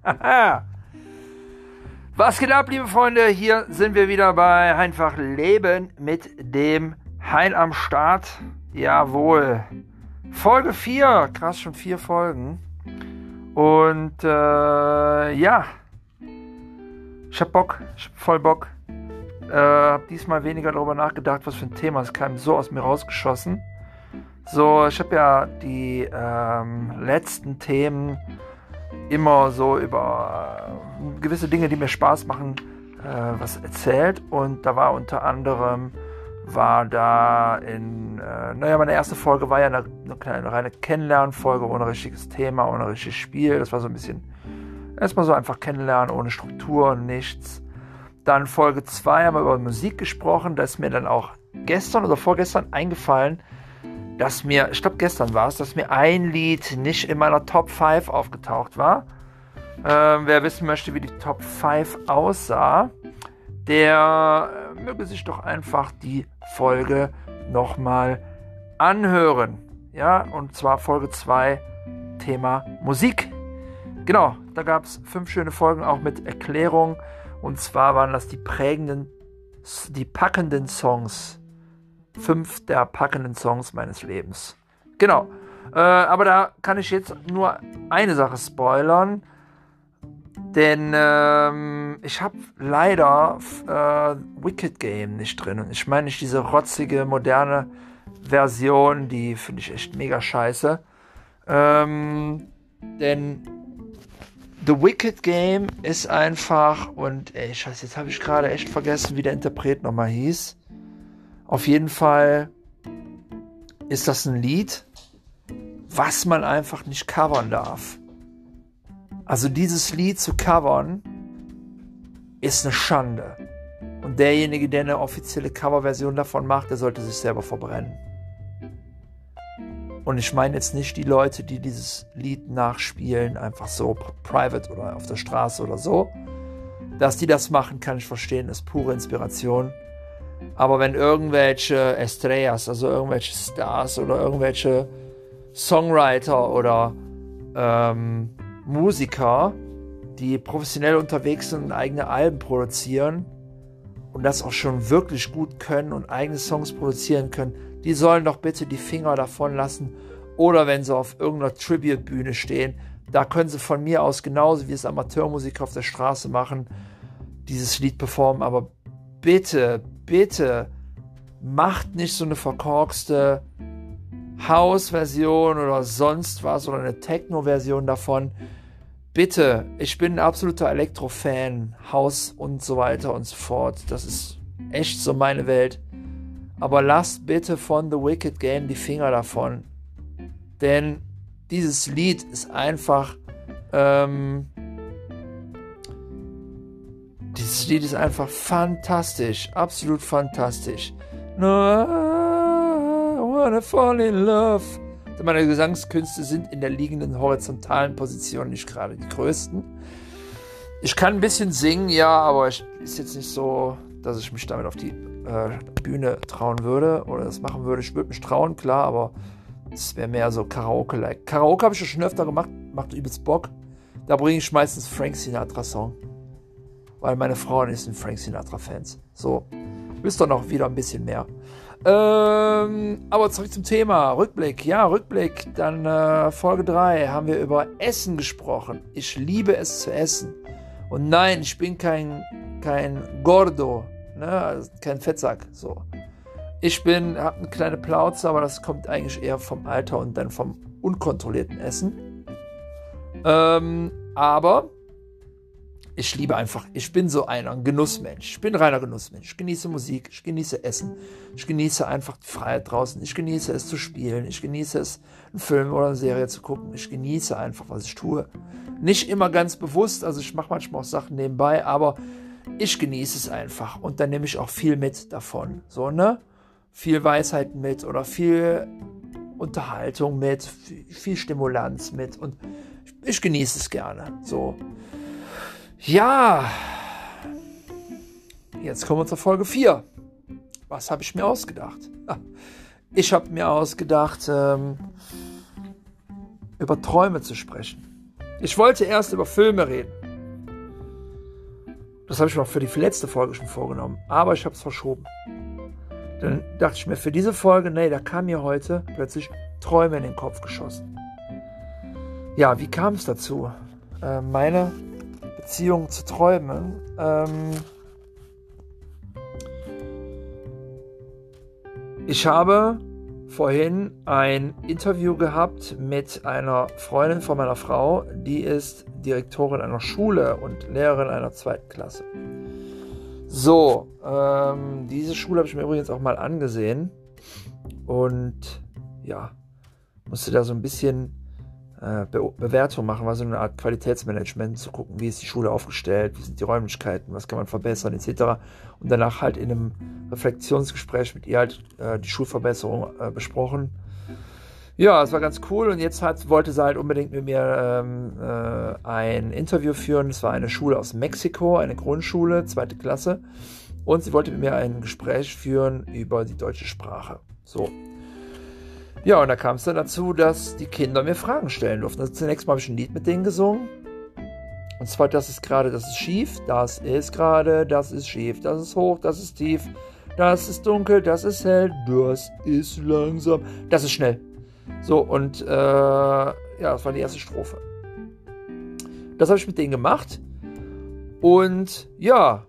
Yeah. Was geht ab, liebe Freunde? Hier sind wir wieder bei Einfach Leben mit dem Hein am Start. Jawohl. Folge 4. Krass, schon vier Folgen. Und äh, ja. Ich hab Bock. Ich hab voll Bock. Äh, hab diesmal weniger darüber nachgedacht, was für ein Thema. Es kam so aus mir rausgeschossen. So, ich habe ja die ähm, letzten Themen immer so über äh, gewisse Dinge, die mir Spaß machen, äh, was erzählt. Und da war unter anderem, war da in, äh, naja, meine erste Folge war ja eine, eine kleine reine Kennenlernfolge ohne richtiges Thema, ohne richtiges Spiel. Das war so ein bisschen, erstmal so einfach kennenlernen, ohne Struktur nichts. Dann Folge 2 haben wir über Musik gesprochen. Da ist mir dann auch gestern oder vorgestern eingefallen, dass mir, ich glaube gestern war es, dass mir ein Lied nicht in meiner Top 5 aufgetaucht war. Ähm, wer wissen möchte, wie die Top 5 aussah, der äh, möge sich doch einfach die Folge nochmal anhören. Ja, und zwar Folge 2, Thema Musik. Genau, da gab es fünf schöne Folgen auch mit Erklärung. Und zwar waren das die prägenden, die packenden Songs fünf der packenden Songs meines Lebens. Genau. Äh, aber da kann ich jetzt nur eine Sache spoilern. Denn ähm, ich habe leider äh, Wicked Game nicht drin. Und ich meine nicht diese rotzige, moderne Version, die finde ich echt mega scheiße. Ähm, denn The Wicked Game ist einfach, und ey, scheiße, jetzt habe ich gerade echt vergessen, wie der Interpret nochmal hieß. Auf jeden Fall ist das ein Lied, was man einfach nicht covern darf. Also dieses Lied zu covern ist eine Schande. Und derjenige, der eine offizielle Coverversion davon macht, der sollte sich selber verbrennen. Und ich meine jetzt nicht die Leute, die dieses Lied nachspielen, einfach so private oder auf der Straße oder so. Dass die das machen, kann ich verstehen, ist pure Inspiration. Aber wenn irgendwelche Estrellas, also irgendwelche Stars oder irgendwelche Songwriter oder ähm, Musiker, die professionell unterwegs sind und eigene Alben produzieren und das auch schon wirklich gut können und eigene Songs produzieren können, die sollen doch bitte die Finger davon lassen. Oder wenn sie auf irgendeiner Tribute-Bühne stehen, da können sie von mir aus genauso wie es Amateurmusiker auf der Straße machen, dieses Lied performen. Aber bitte, bitte macht nicht so eine verkorkste House-Version oder sonst was oder eine Techno-Version davon. Bitte, ich bin ein absoluter Elektro-Fan, House und so weiter und so fort. Das ist echt so meine Welt. Aber lasst bitte von The Wicked Game die Finger davon. Denn dieses Lied ist einfach ähm, dieses Lied ist einfach fantastisch, absolut fantastisch. No, I wanna fall in love. Meine Gesangskünste sind in der liegenden horizontalen Position nicht gerade die größten. Ich kann ein bisschen singen, ja, aber ist jetzt nicht so, dass ich mich damit auf die äh, Bühne trauen würde oder das machen würde. Ich würde mich trauen, klar, aber es wäre mehr so Karaoke-like. Karaoke habe ich schon öfter gemacht, macht übelst Bock. Da bringe ich meistens Frank Sinatra-Song weil meine Frau ist ein Frank Sinatra-Fans. So, wisst ihr noch wieder ein bisschen mehr. Ähm, aber zurück zum Thema. Rückblick. Ja, Rückblick. Dann äh, Folge 3 haben wir über Essen gesprochen. Ich liebe es zu essen. Und nein, ich bin kein, kein Gordo, ne? also kein Fettsack. So. Ich bin, habe eine kleine Plauze, aber das kommt eigentlich eher vom Alter und dann vom unkontrollierten Essen. Ähm, aber ich liebe einfach, ich bin so einer, ein Genussmensch. Ich bin ein reiner Genussmensch. Ich genieße Musik, ich genieße Essen, ich genieße einfach die Freiheit draußen, ich genieße es zu spielen, ich genieße es, einen Film oder eine Serie zu gucken. Ich genieße einfach, was ich tue. Nicht immer ganz bewusst, also ich mache manchmal auch Sachen nebenbei, aber ich genieße es einfach und dann nehme ich auch viel mit davon. So, ne? Viel Weisheit mit oder viel Unterhaltung mit, viel Stimulanz mit und ich genieße es gerne. So. Ja, jetzt kommen wir zur Folge 4. was habe ich mir ausgedacht? Ich habe mir ausgedacht, ähm, über Träume zu sprechen. Ich wollte erst über Filme reden. Das habe ich mir auch für die letzte Folge schon vorgenommen, aber ich habe es verschoben. Dann dachte ich mir für diese Folge, nee, da kam mir heute plötzlich Träume in den Kopf geschossen. Ja, wie kam es dazu? Äh, meine Beziehung zu Träumen. Ähm, ich habe vorhin ein Interview gehabt mit einer Freundin von meiner Frau, die ist Direktorin einer Schule und Lehrerin einer zweiten Klasse. So, ähm, diese Schule habe ich mir übrigens auch mal angesehen und ja, musste da so ein bisschen Be Bewertung machen, war so eine Art Qualitätsmanagement, zu gucken, wie ist die Schule aufgestellt, wie sind die Räumlichkeiten, was kann man verbessern, etc. Und danach halt in einem Reflexionsgespräch mit ihr halt äh, die Schulverbesserung äh, besprochen. Ja, es war ganz cool und jetzt hat, wollte sie halt unbedingt mit mir ähm, äh, ein Interview führen. Es war eine Schule aus Mexiko, eine Grundschule, zweite Klasse. Und sie wollte mit mir ein Gespräch führen über die deutsche Sprache. So, ja, und da kam es dann dazu, dass die Kinder mir Fragen stellen durften. Also zunächst mal habe ich ein Lied mit denen gesungen. Und zwar, das ist gerade, das ist schief, das ist gerade, das ist schief, das ist hoch, das ist tief, das ist dunkel, das ist hell, das ist langsam, das ist schnell. So, und äh, ja, das war die erste Strophe. Das habe ich mit denen gemacht. Und ja,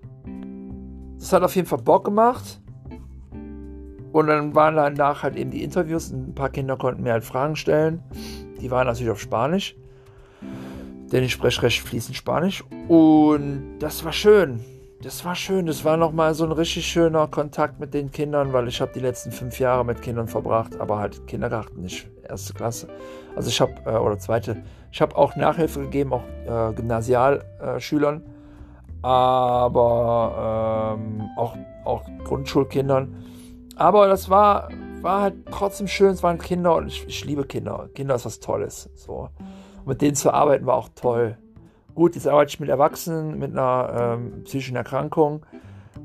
das hat auf jeden Fall Bock gemacht. Und dann waren danach halt eben die Interviews. Ein paar Kinder konnten mir halt Fragen stellen. Die waren natürlich auf Spanisch. Denn ich spreche recht fließend Spanisch. Und das war schön. Das war schön. Das war nochmal so ein richtig schöner Kontakt mit den Kindern, weil ich habe die letzten fünf Jahre mit Kindern verbracht, aber halt Kindergarten, nicht erste Klasse. Also ich habe, äh, oder zweite, ich habe auch Nachhilfe gegeben, auch äh, Gymnasialschülern, aber ähm, auch, auch Grundschulkindern. Aber das war, war halt trotzdem schön. Es waren Kinder und ich, ich liebe Kinder. Kinder ist was Tolles. So. Und mit denen zu arbeiten war auch toll. Gut, jetzt arbeite ich mit Erwachsenen mit einer ähm, psychischen Erkrankung.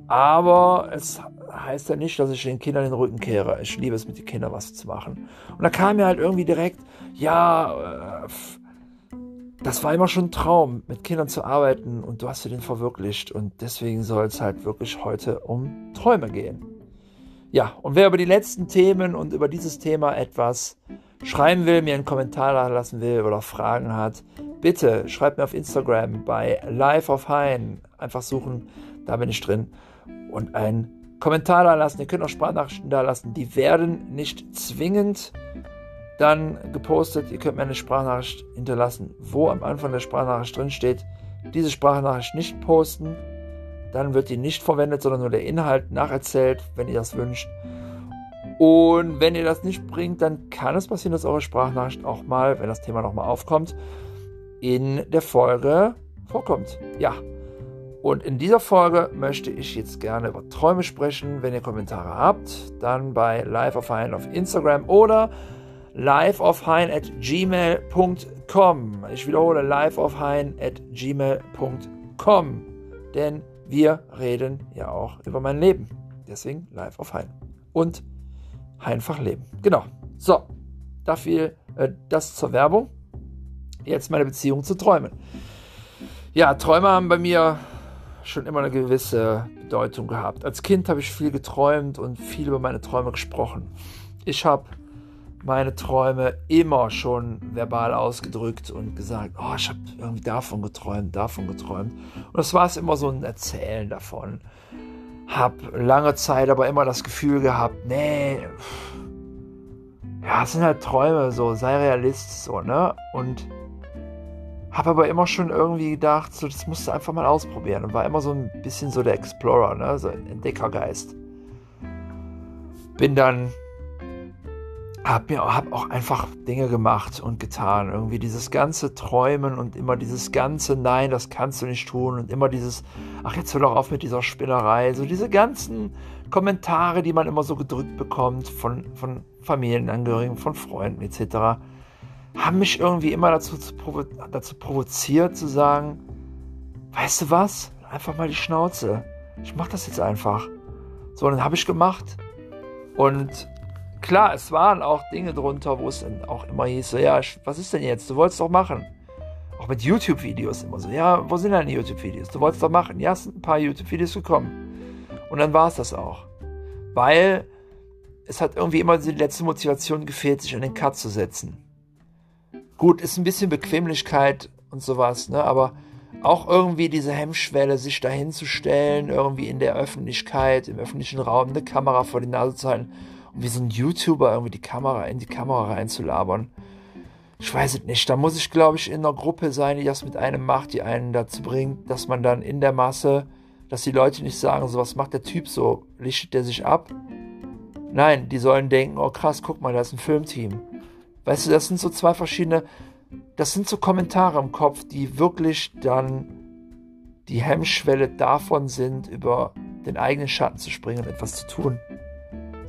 Aber es heißt ja nicht, dass ich den Kindern den Rücken kehre. Ich liebe es, mit den Kindern was zu machen. Und da kam mir halt irgendwie direkt, ja, äh, das war immer schon ein Traum, mit Kindern zu arbeiten und du hast dir den verwirklicht. Und deswegen soll es halt wirklich heute um Träume gehen. Ja, und wer über die letzten Themen und über dieses Thema etwas schreiben will, mir einen Kommentar lassen will oder Fragen hat, bitte schreibt mir auf Instagram bei Life of Hein. Einfach suchen, da bin ich drin. Und einen Kommentar da lassen. Ihr könnt auch Sprachnachrichten da lassen. Die werden nicht zwingend dann gepostet. Ihr könnt mir eine Sprachnachricht hinterlassen, wo am Anfang der Sprachnachricht drin steht, diese Sprachnachricht nicht posten dann wird die nicht verwendet, sondern nur der Inhalt nacherzählt, wenn ihr das wünscht. Und wenn ihr das nicht bringt, dann kann es passieren, dass eure Sprachnachricht auch mal, wenn das Thema nochmal aufkommt, in der Folge vorkommt. Ja. Und in dieser Folge möchte ich jetzt gerne über Träume sprechen. Wenn ihr Kommentare habt, dann bei Live of Hein auf Instagram oder liveofhein at gmail.com. Ich wiederhole liveofhein at gmail.com. Denn wir reden ja auch über mein Leben. Deswegen live auf Hein. Und einfach leben. Genau. So, dafür äh, das zur Werbung. Jetzt meine Beziehung zu Träumen. Ja, Träume haben bei mir schon immer eine gewisse Bedeutung gehabt. Als Kind habe ich viel geträumt und viel über meine Träume gesprochen. Ich habe meine Träume immer schon verbal ausgedrückt und gesagt, oh, ich habe irgendwie davon geträumt, davon geträumt. Und das war es immer so ein Erzählen davon. Hab lange Zeit aber immer das Gefühl gehabt, nee, ja, es sind halt Träume, so, sei Realist, so, ne? Und hab aber immer schon irgendwie gedacht, so, das musst du einfach mal ausprobieren. Und war immer so ein bisschen so der Explorer, ne? So ein Entdeckergeist. Bin dann habe mir hab auch einfach Dinge gemacht und getan. Irgendwie dieses ganze Träumen und immer dieses ganze Nein, das kannst du nicht tun und immer dieses, ach jetzt hör doch auf mit dieser Spinnerei. So diese ganzen Kommentare, die man immer so gedrückt bekommt von, von Familienangehörigen, von Freunden etc., haben mich irgendwie immer dazu, provo dazu provoziert zu sagen, weißt du was, einfach mal die Schnauze. Ich mach das jetzt einfach. So, dann habe ich gemacht. Und klar, es waren auch Dinge drunter, wo es dann auch immer hieß, so, ja, was ist denn jetzt? Du wolltest doch machen. Auch mit YouTube-Videos immer so, ja, wo sind deine YouTube-Videos? Du wolltest doch machen. Ja, es sind ein paar YouTube-Videos gekommen. Und dann war es das auch. Weil es hat irgendwie immer die letzte Motivation gefehlt, sich an den Cut zu setzen. Gut, ist ein bisschen Bequemlichkeit und sowas, ne? Aber auch irgendwie diese Hemmschwelle, sich dahin zu stellen, irgendwie in der Öffentlichkeit, im öffentlichen Raum eine Kamera vor die Nase zu halten und wie so ein YouTuber irgendwie die Kamera in die Kamera reinzulabern. Ich weiß es nicht. Da muss ich, glaube ich, in einer Gruppe sein, die das mit einem macht, die einen dazu bringt, dass man dann in der Masse, dass die Leute nicht sagen, so was macht der Typ so, lichtet der sich ab? Nein, die sollen denken, oh krass, guck mal, da ist ein Filmteam. Weißt du, das sind so zwei verschiedene das sind so Kommentare im Kopf, die wirklich dann die Hemmschwelle davon sind, über den eigenen Schatten zu springen und etwas zu tun.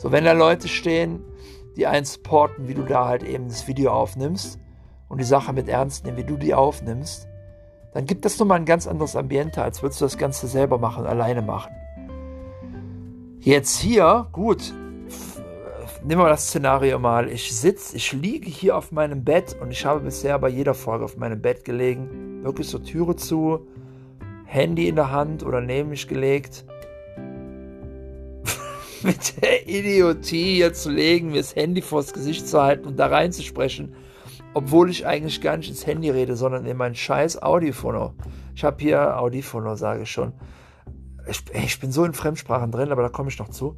So, wenn da Leute stehen, die einen supporten, wie du da halt eben das Video aufnimmst und die Sache mit ernst nehmen, wie du die aufnimmst, dann gibt das nochmal ein ganz anderes Ambiente, als würdest du das Ganze selber machen, alleine machen. Jetzt hier, gut, nehmen wir das Szenario mal. Ich sitze, ich liege hier auf meinem Bett und ich habe bisher bei jeder Folge auf meinem Bett gelegen. Wirklich so Türe zu, Handy in der Hand oder neben mich gelegt. Mit der Idiotie hier zu legen, mir das Handy vors Gesicht zu halten und da reinzusprechen. Obwohl ich eigentlich gar nicht ins Handy rede, sondern in mein scheiß Audiofono. Ich habe hier Audiofono, sage ich schon. Ich, ich bin so in Fremdsprachen drin, aber da komme ich noch zu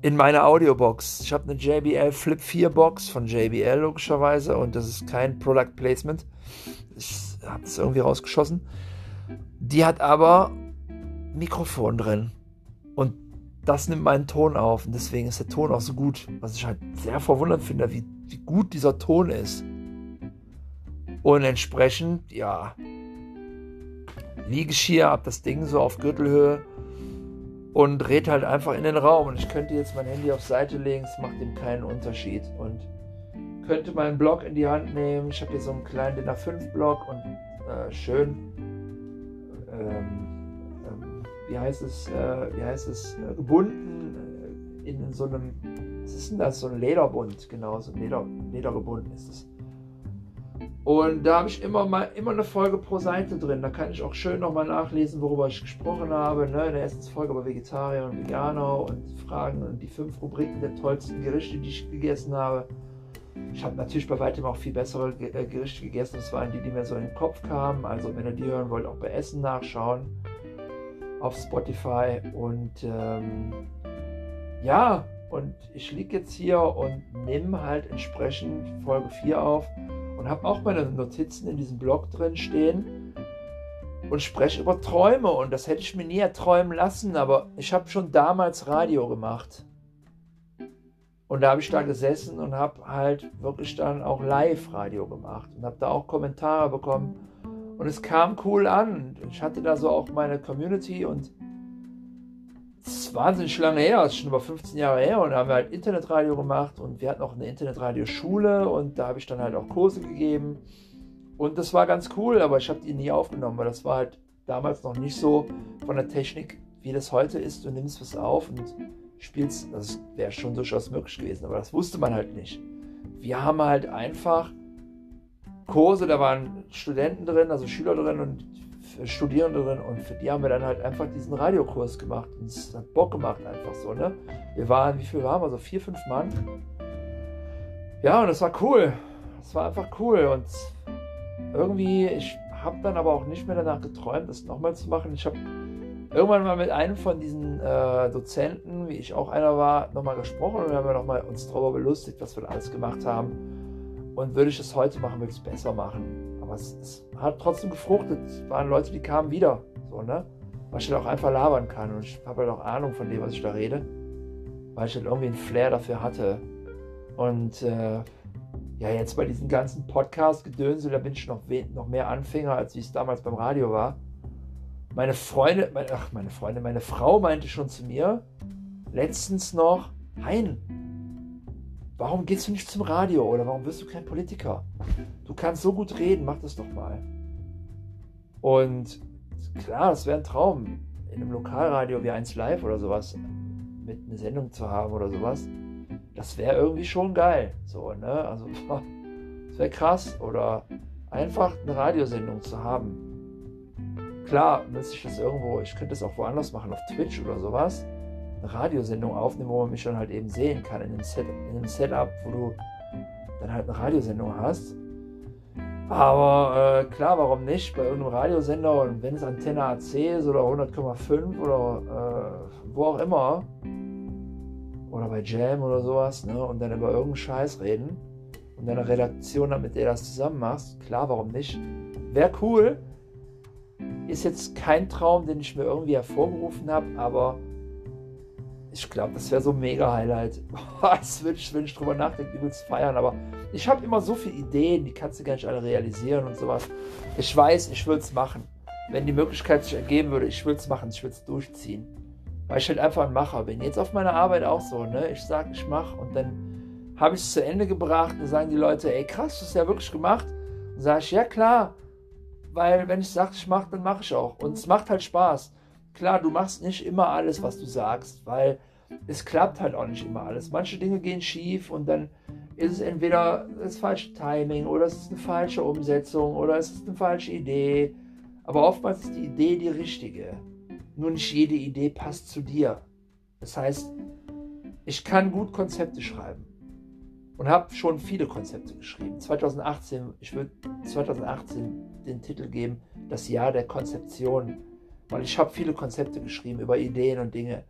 in meiner Audiobox. Ich habe eine JBL Flip 4 Box von JBL logischerweise und das ist kein Product Placement. Ich habe es irgendwie rausgeschossen. Die hat aber Mikrofon drin und das nimmt meinen Ton auf und deswegen ist der Ton auch so gut. Was ich halt sehr verwundert finde, wie, wie gut dieser Ton ist. Und entsprechend, ja, liege ich hier, habe das Ding so auf Gürtelhöhe und dreht halt einfach in den Raum. Und ich könnte jetzt mein Handy auf Seite legen, es macht ihm keinen Unterschied. Und könnte meinen Block in die Hand nehmen. Ich habe hier so einen kleinen DIN A5-Block und äh, schön, ähm, wie heißt es, äh, wie heißt es, äh, gebunden äh, in so einem, was ist denn das, so ein Lederbund, genau, so ein Leder, Leder ist es. Und da habe ich immer mal immer eine Folge pro Seite drin. Da kann ich auch schön nochmal nachlesen, worüber ich gesprochen habe. Ne? In der ersten Folge über Vegetarier und Veganer und Fragen und die fünf Rubriken der tollsten Gerichte, die ich gegessen habe. Ich habe natürlich bei weitem auch viel bessere äh, Gerichte gegessen. Das waren die, die mir so in den Kopf kamen. Also wenn ihr die hören wollt, auch bei Essen nachschauen auf Spotify. Und ähm, ja, und ich liege jetzt hier und nehme halt entsprechend Folge 4 auf und habe auch meine Notizen in diesem Blog drin stehen und spreche über Träume und das hätte ich mir nie erträumen lassen, aber ich habe schon damals Radio gemacht. Und da habe ich da gesessen und habe halt wirklich dann auch Live-Radio gemacht und habe da auch Kommentare bekommen. Und es kam cool an. Ich hatte da so auch meine Community und ist wahnsinnig lange her, das ist schon über 15 Jahre her und da haben wir halt Internetradio gemacht und wir hatten auch eine Internetradioschule und da habe ich dann halt auch Kurse gegeben und das war ganz cool, aber ich habe die nie aufgenommen, weil das war halt damals noch nicht so von der Technik, wie das heute ist. Du nimmst was auf und spielst, das wäre schon durchaus möglich gewesen, aber das wusste man halt nicht. Wir haben halt einfach Kurse, da waren Studenten drin, also Schüler drin und Studierende drin und für die haben wir dann halt einfach diesen Radiokurs gemacht. Und es hat Bock gemacht, einfach so, ne? Wir waren, wie viel waren wir? So vier, fünf Mann. Ja, und es war cool. Es war einfach cool und irgendwie, ich habe dann aber auch nicht mehr danach geträumt, das nochmal zu machen. Ich habe irgendwann mal mit einem von diesen äh, Dozenten, wie ich auch einer war, nochmal gesprochen und wir haben nochmal uns darüber belustigt, was wir da alles gemacht haben. Und würde ich es heute machen, würde ich es besser machen. Aber es, es, hat trotzdem gefruchtet. Es waren Leute, die kamen wieder. So, ne? Weil ich halt auch einfach labern kann. Und ich habe halt auch Ahnung von dem, was ich da rede. Weil ich halt irgendwie einen Flair dafür hatte. Und äh, ja, jetzt bei diesem ganzen Podcast-Gedönse, da bin ich noch, noch mehr Anfänger, als ich es damals beim Radio war. Meine Freunde, meine, ach, meine Freunde, meine Frau meinte schon zu mir, letztens noch, Hein, Warum gehst du nicht zum Radio oder warum wirst du kein Politiker? Du kannst so gut reden, mach das doch mal. Und klar, das wäre ein Traum. in einem Lokalradio wie 1 Live oder sowas mit einer Sendung zu haben oder sowas, das wäre irgendwie schon geil. So, ne? Also, das wäre krass. Oder einfach eine Radiosendung zu haben. Klar, müsste ich das irgendwo, ich könnte das auch woanders machen, auf Twitch oder sowas. Eine Radiosendung aufnehmen, wo man mich dann halt eben sehen kann, in einem, Set, in einem Setup, wo du dann halt eine Radiosendung hast. Aber äh, klar, warum nicht? Bei irgendeinem Radiosender und wenn es Antenne AC ist oder 100,5 oder äh, wo auch immer, oder bei Jam oder sowas, ne, und dann über irgendeinen Scheiß reden und deine Redaktion, damit ihr das zusammen machst, klar, warum nicht? Wäre cool. Ist jetzt kein Traum, den ich mir irgendwie hervorgerufen habe, aber ich glaube, das wäre so ein mega Highlight. ich, wenn ich drüber nachdenke, übelst feiern. Aber ich habe immer so viele Ideen, die kannst du gar nicht alle realisieren und sowas. Ich weiß, ich würde es machen. Wenn die Möglichkeit sich ergeben würde, ich würde es machen, ich würde es durchziehen. Weil ich halt einfach ein Macher bin. Jetzt auf meiner Arbeit auch so, ne? Ich sage, ich mache und dann habe ich es zu Ende gebracht und sagen die Leute, ey krass, du hast ja wirklich gemacht. Und sage ich, ja klar, weil wenn ich sage, ich mache, dann mache ich auch. Und es macht halt Spaß. Klar, du machst nicht immer alles, was du sagst, weil es klappt halt auch nicht immer alles. Manche Dinge gehen schief und dann ist es entweder das falsche Timing oder es ist eine falsche Umsetzung oder es ist eine falsche Idee. Aber oftmals ist die Idee die richtige. Nur nicht jede Idee passt zu dir. Das heißt, ich kann gut Konzepte schreiben und habe schon viele Konzepte geschrieben. 2018, ich würde 2018 den Titel geben, das Jahr der Konzeption, weil ich habe viele Konzepte geschrieben über Ideen und Dinge.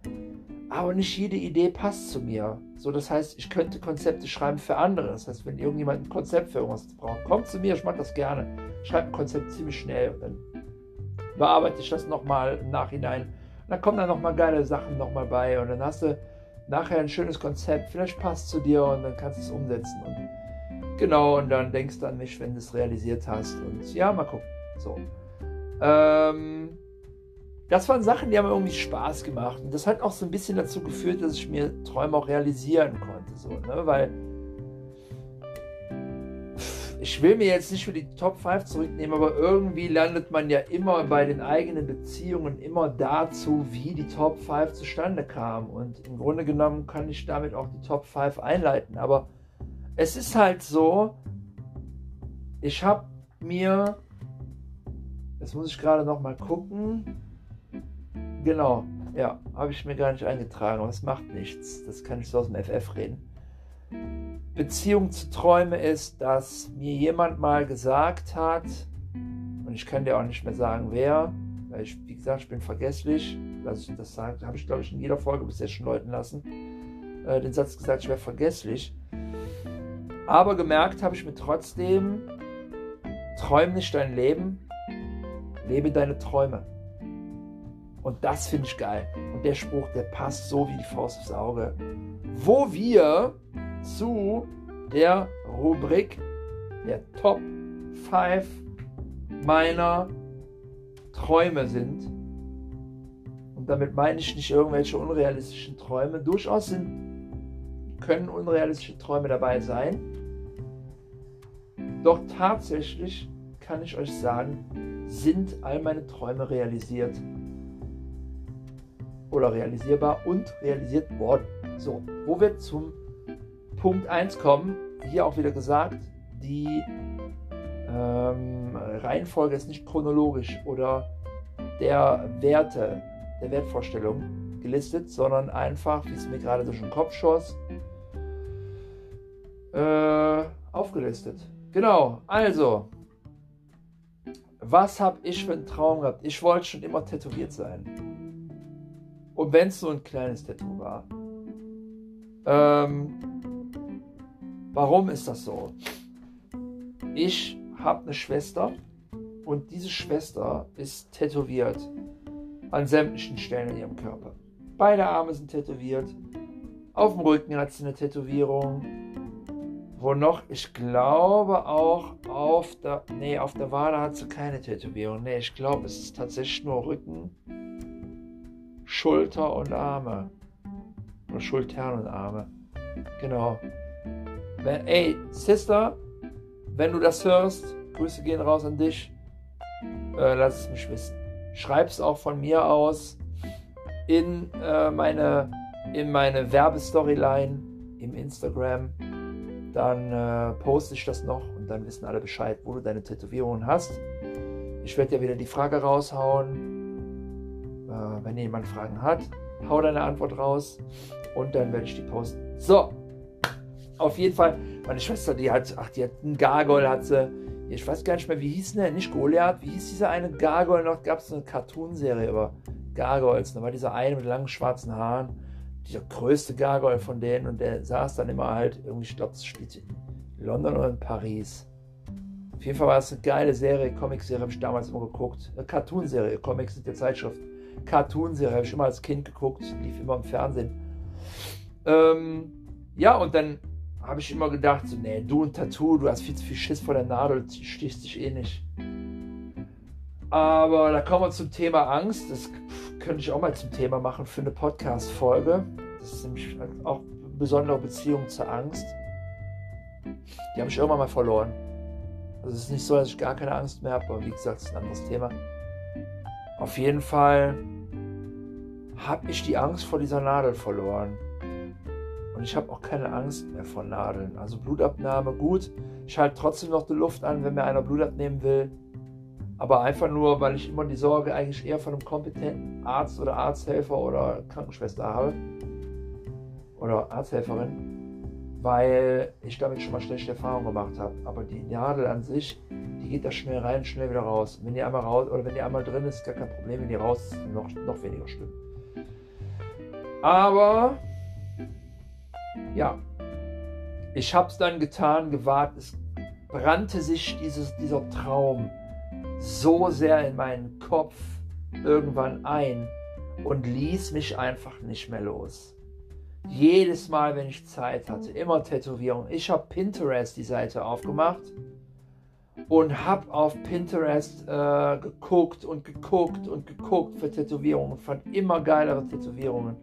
Aber nicht jede Idee passt zu mir. So, das heißt, ich könnte Konzepte schreiben für andere. Das heißt, wenn irgendjemand ein Konzept für irgendwas braucht, kommt zu mir, ich mache das gerne. Schreibe ein Konzept ziemlich schnell und dann bearbeite ich das nochmal im Nachhinein. Und dann kommen da nochmal geile Sachen nochmal bei und dann hast du nachher ein schönes Konzept, vielleicht passt zu dir und dann kannst du es umsetzen. Und genau, und dann denkst du an mich, wenn du es realisiert hast. Und ja, mal gucken. So. Ähm, das waren Sachen, die haben irgendwie Spaß gemacht. Und das hat auch so ein bisschen dazu geführt, dass ich mir Träume auch realisieren konnte. So, ne? Weil ich will mir jetzt nicht für die Top 5 zurücknehmen, aber irgendwie landet man ja immer bei den eigenen Beziehungen immer dazu, wie die Top 5 zustande kam. Und im Grunde genommen kann ich damit auch die Top 5 einleiten. Aber es ist halt so, ich habe mir, das muss ich gerade noch mal gucken, genau, ja, habe ich mir gar nicht eingetragen, aber es macht nichts. Das kann ich so aus dem FF reden. Beziehung zu Träume ist, dass mir jemand mal gesagt hat, und ich kann dir auch nicht mehr sagen, wer, weil ich, wie gesagt, ich bin vergesslich, ich das habe ich glaube ich in jeder Folge bis jetzt schon läuten lassen, äh, den Satz gesagt, ich wäre vergesslich. Aber gemerkt habe ich mir trotzdem, träum nicht dein Leben, lebe deine Träume. Und das finde ich geil. Und der Spruch, der passt so wie die Faust aufs Auge. Wo wir zu der Rubrik der Top 5 meiner Träume sind. Und damit meine ich nicht irgendwelche unrealistischen Träume. Durchaus sind, können unrealistische Träume dabei sein. Doch tatsächlich kann ich euch sagen, sind all meine Träume realisiert. Oder realisierbar und realisiert worden. So, wo wir zum Punkt 1 kommen, hier auch wieder gesagt, die ähm, Reihenfolge ist nicht chronologisch oder der Werte, der Wertvorstellung gelistet, sondern einfach, wie es mir gerade durch den Kopf schoss, äh, aufgelistet. Genau, also, was habe ich für einen Traum gehabt? Ich wollte schon immer tätowiert sein. Und wenn es so ein kleines Tattoo war. Ähm, Warum ist das so? Ich habe eine Schwester und diese Schwester ist tätowiert an sämtlichen Stellen in ihrem Körper. Beide Arme sind tätowiert. Auf dem Rücken hat sie eine Tätowierung. Wo noch, ich glaube auch auf der, nee, auf der Wade hat sie keine Tätowierung. Nee, ich glaube, es ist tatsächlich nur Rücken, Schulter und Arme. Oder Schultern und Arme. Genau. Wenn, ey, Sister, wenn du das hörst, Grüße gehen raus an dich. Äh, lass es mich wissen. Schreib es auch von mir aus. in äh, meine, in meine Werbestoryline im Instagram. Dann äh, poste ich das noch und dann wissen alle Bescheid, wo du deine Tätowierungen hast. Ich werde ja wieder die Frage raushauen. Äh, wenn jemand Fragen hat, hau deine Antwort raus und dann werde ich die posten. So, auf jeden Fall, meine Schwester, die hat, ach, die hat einen Gargoyle, hat sie, ich weiß gar nicht mehr, wie hieß der, nicht Goliath, wie hieß dieser eine Gargoyle noch, gab es eine Cartoonserie über Gargoyles, da war dieser eine mit langen schwarzen Haaren, dieser größte Gargoyle von denen und der saß dann immer halt, irgendwie, ich glaube, das spielt in London oder in Paris. Auf jeden Fall war es eine geile Serie, Comicserie habe ich damals immer geguckt. Eine Cartoonserie, Comics sind ja Zeitschrift. Cartoonserie habe ich immer als Kind geguckt, lief immer im Fernsehen. Ähm, ja, und dann habe ich immer gedacht, so, nee, du ein Tattoo, du hast viel zu viel Schiss vor der Nadel, stichst dich eh nicht. Aber da kommen wir zum Thema Angst. Das könnte ich auch mal zum Thema machen für eine Podcast-Folge. Das ist nämlich auch eine besondere Beziehung zur Angst. Die habe ich irgendwann mal verloren. Also es ist nicht so, dass ich gar keine Angst mehr habe, aber wie gesagt, es ist ein anderes Thema. Auf jeden Fall habe ich die Angst vor dieser Nadel verloren. Und ich habe auch keine Angst mehr vor Nadeln. Also Blutabnahme, gut. Ich halte trotzdem noch die Luft an, wenn mir einer Blut abnehmen will. Aber einfach nur, weil ich immer die Sorge eigentlich eher von einem kompetenten Arzt oder Arzthelfer oder Krankenschwester habe. Oder Arzthelferin. Weil ich damit schon mal schlechte Erfahrungen gemacht habe. Aber die Nadel an sich, die geht da schnell rein, schnell wieder raus. Wenn die einmal raus oder wenn die einmal drin ist, gar kein Problem. Wenn die raus ist, noch, noch weniger schlimm. Aber ja, ich habe es dann getan, gewahrt. Es brannte sich dieses, dieser Traum so sehr in meinen Kopf irgendwann ein und ließ mich einfach nicht mehr los. Jedes Mal, wenn ich Zeit hatte, immer Tätowierung. Ich habe Pinterest die Seite aufgemacht und habe auf Pinterest äh, geguckt und geguckt und geguckt für Tätowierungen und fand immer geilere Tätowierungen.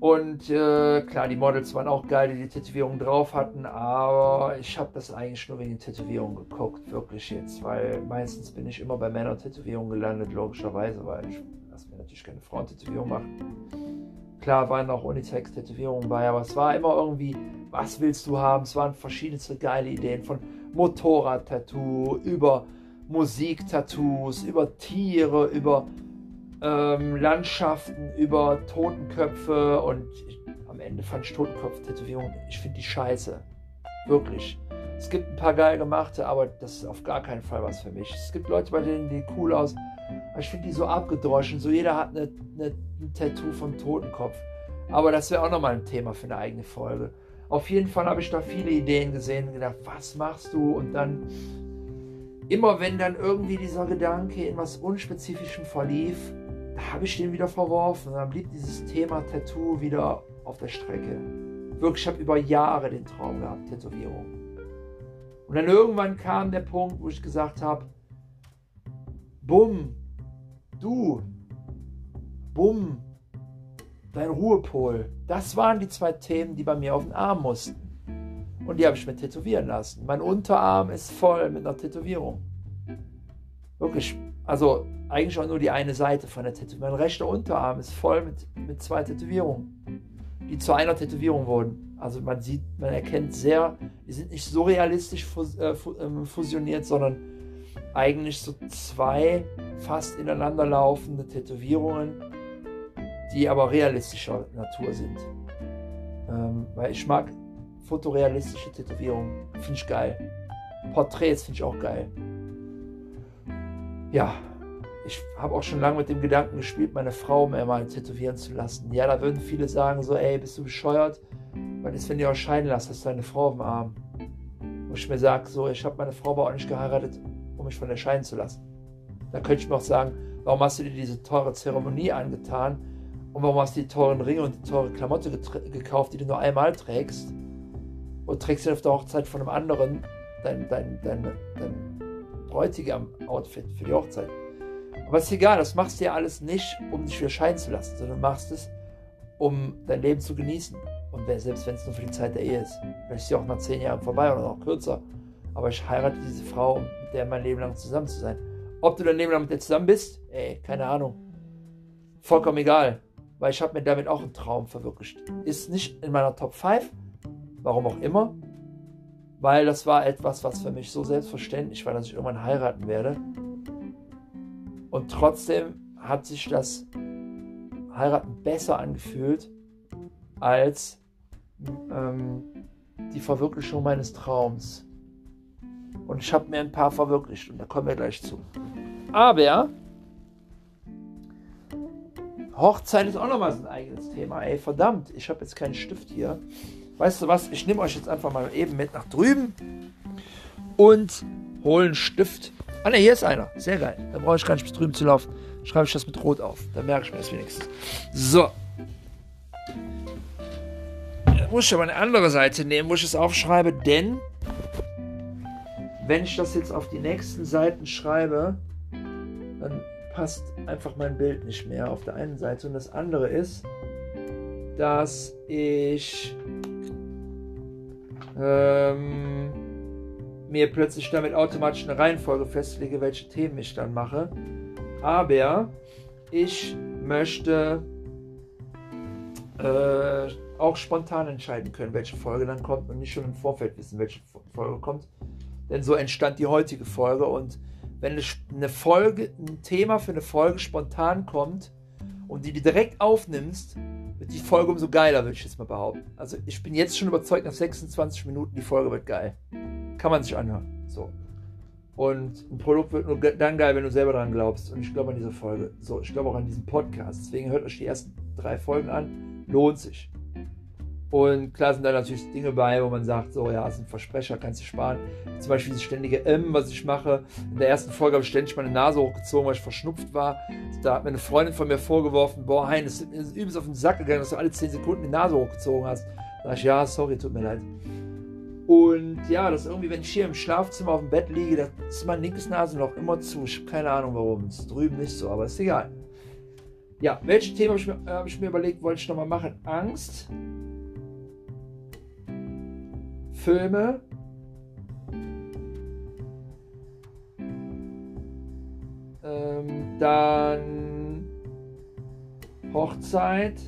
Und äh, klar, die Models waren auch geil, die die Tätowierungen drauf hatten, aber ich habe das eigentlich nur wegen Tätowierungen geguckt, wirklich jetzt, weil meistens bin ich immer bei Männer-Tätowierungen gelandet, logischerweise, weil ich lasse mir natürlich keine Frauen-Tätowierung machen. Klar waren auch Unisex-Tätowierungen bei, aber es war immer irgendwie, was willst du haben? Es waren verschiedenste geile Ideen von Motorrad-Tattoo über Musik-Tattoos, über Tiere, über ähm, Landschaften, über Totenköpfe und ich, am Ende fand ich Totenkopf-Tätowierungen, ich finde die scheiße. Wirklich. Es gibt ein paar geil gemachte, aber das ist auf gar keinen Fall was für mich. Es gibt Leute, bei denen die cool aus, aber ich finde die so abgedroschen. So jeder hat eine, eine, ein Tattoo vom Totenkopf. Aber das wäre auch nochmal ein Thema für eine eigene Folge. Auf jeden Fall habe ich da viele Ideen gesehen und gedacht, was machst du? Und dann, immer wenn dann irgendwie dieser Gedanke in was Unspezifischem verlief, habe ich den wieder verworfen. Und dann blieb dieses Thema Tattoo wieder auf der Strecke. Wirklich, ich habe über Jahre den Traum gehabt, Tätowierung. Und dann irgendwann kam der Punkt, wo ich gesagt habe, bumm, du, bumm, dein Ruhepol. Das waren die zwei Themen, die bei mir auf den Arm mussten. Und die habe ich mir tätowieren lassen. Mein Unterarm ist voll mit einer Tätowierung. Wirklich, also eigentlich auch nur die eine Seite von der Tätowierung. Mein rechter Unterarm ist voll mit, mit zwei Tätowierungen, die zu einer Tätowierung wurden. Also man sieht, man erkennt sehr, die sind nicht so realistisch äh, ähm, fusioniert, sondern eigentlich so zwei fast ineinander laufende Tätowierungen, die aber realistischer Natur sind. Ähm, weil ich mag fotorealistische Tätowierungen, finde ich geil. Porträts finde ich auch geil. Ja, ich habe auch schon lange mit dem Gedanken gespielt, meine Frau mir mal tätowieren zu lassen. Ja, da würden viele sagen so, ey, bist du bescheuert? Was ist, wenn du auch scheiden lässt, hast du deine Frau auf dem Arm? Wo ich mir sage, so, ich habe meine Frau aber auch nicht geheiratet, um mich von der scheiden zu lassen. Da könnte ich mir auch sagen, warum hast du dir diese teure Zeremonie angetan? Und warum hast du die teuren Ringe und die teure Klamotte gekauft, die du nur einmal trägst? Und trägst du auf der Hochzeit von einem anderen dein, dein, dein, dein Bräutigam-Outfit für die Hochzeit? Aber ist egal, das machst du ja alles nicht, um dich wieder scheiden zu lassen, sondern machst es, um dein Leben zu genießen. Und selbst wenn es nur für die Zeit der Ehe ist. Vielleicht ist sie auch nach zehn Jahren vorbei oder noch kürzer. Aber ich heirate diese Frau, mit der mein Leben lang zusammen zu sein. Ob du dein Leben lang mit ihr zusammen bist, ey, keine Ahnung. vollkommen egal, weil ich habe mir damit auch einen Traum verwirklicht. Ist nicht in meiner Top 5, warum auch immer, weil das war etwas, was für mich so selbstverständlich war, dass ich irgendwann heiraten werde. Und trotzdem hat sich das Heiraten besser angefühlt als ähm, die Verwirklichung meines Traums. Und ich habe mir ein paar verwirklicht und da kommen wir gleich zu. Aber Hochzeit ist auch nochmal so ein eigenes Thema. Ey, verdammt, ich habe jetzt keinen Stift hier. Weißt du was? Ich nehme euch jetzt einfach mal eben mit nach drüben und hole einen Stift. Ah ne, hier ist einer. Sehr geil. Da brauche ich gar nicht bis drüben zu laufen. Schreibe ich das mit Rot auf. Dann merke ich mir das wenigstens. So. Da muss ich aber eine andere Seite nehmen, wo ich es aufschreibe, denn wenn ich das jetzt auf die nächsten Seiten schreibe, dann passt einfach mein Bild nicht mehr auf der einen Seite. Und das andere ist, dass ich ähm, mir plötzlich damit automatisch eine Reihenfolge festlege, welche Themen ich dann mache. Aber ich möchte äh, auch spontan entscheiden können, welche Folge dann kommt und nicht schon im Vorfeld wissen, welche Folge kommt. Denn so entstand die heutige Folge und wenn eine Folge, ein Thema für eine Folge spontan kommt und die du direkt aufnimmst, wird die Folge umso geiler, würde ich jetzt mal behaupten. Also ich bin jetzt schon überzeugt, nach 26 Minuten, die Folge wird geil. Kann man sich anhören. So. Und ein Produkt wird nur dann geil, wenn du selber dran glaubst. Und ich glaube an diese Folge. So, ich glaube auch an diesen Podcast. Deswegen hört euch die ersten drei Folgen an. Lohnt sich. Und klar sind da natürlich Dinge bei, wo man sagt, so, ja, ist ein Versprecher, kannst du sparen. Zum Beispiel dieses ständige M, was ich mache. In der ersten Folge habe ich ständig meine Nase hochgezogen, weil ich verschnupft war. Da hat mir eine Freundin von mir vorgeworfen, boah, Hein, es ist übelst auf den Sack gegangen, dass du alle 10 Sekunden die Nase hochgezogen hast. Da sage ich, ja, sorry, tut mir leid. Und ja, das irgendwie, wenn ich hier im Schlafzimmer auf dem Bett liege, da ist mein linkes Nasenloch immer zu. Ich habe keine Ahnung warum. Es ist drüben nicht so, aber ist egal. Ja, welches Thema habe ich, hab ich mir überlegt, wollte ich nochmal machen? Angst. Filme. Ähm, dann Hochzeit.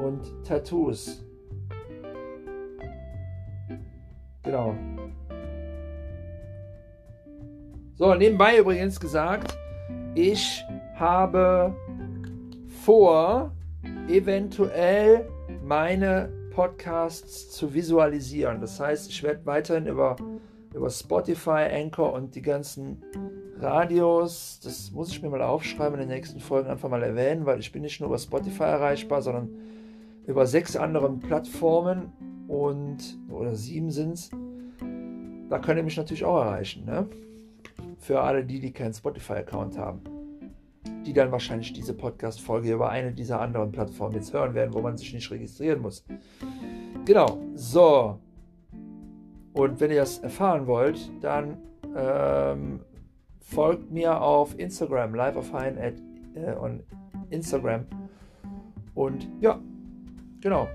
Und Tattoos. Genau. So, nebenbei übrigens gesagt, ich habe vor, eventuell meine Podcasts zu visualisieren. Das heißt, ich werde weiterhin über, über Spotify, Anchor und die ganzen Radios, das muss ich mir mal aufschreiben, in den nächsten Folgen einfach mal erwähnen, weil ich bin nicht nur über Spotify erreichbar, sondern über sechs anderen Plattformen und oder sieben sind es. Da könnt ihr mich natürlich auch erreichen. Ne? Für alle die, die keinen Spotify-Account haben die dann wahrscheinlich diese Podcast-Folge über eine dieser anderen Plattformen jetzt hören werden, wo man sich nicht registrieren muss. Genau, so. Und wenn ihr das erfahren wollt, dann ähm, folgt mir auf Instagram, live of Hein at, äh, on Instagram. Und ja, genau.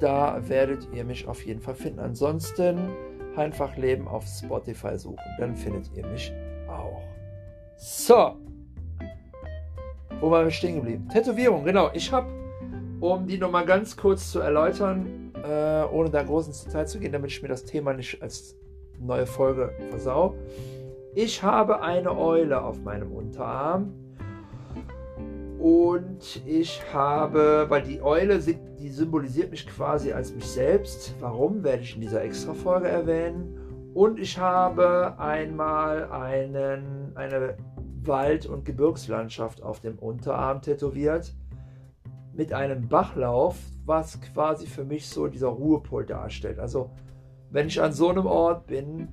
Da werdet ihr mich auf jeden Fall finden. Ansonsten einfach Leben auf Spotify suchen, dann findet ihr mich auch. So. Wo waren wir stehen geblieben? Tätowierung, genau. Ich habe, um die nochmal ganz kurz zu erläutern, äh, ohne da groß ins Detail zu gehen, damit ich mir das Thema nicht als neue Folge versau. Ich habe eine Eule auf meinem Unterarm. Und ich habe, weil die Eule, die symbolisiert mich quasi als mich selbst. Warum, werde ich in dieser Extra-Folge erwähnen. Und ich habe einmal einen, eine Wald- und Gebirgslandschaft auf dem Unterarm tätowiert mit einem Bachlauf, was quasi für mich so dieser Ruhepol darstellt. Also wenn ich an so einem Ort bin,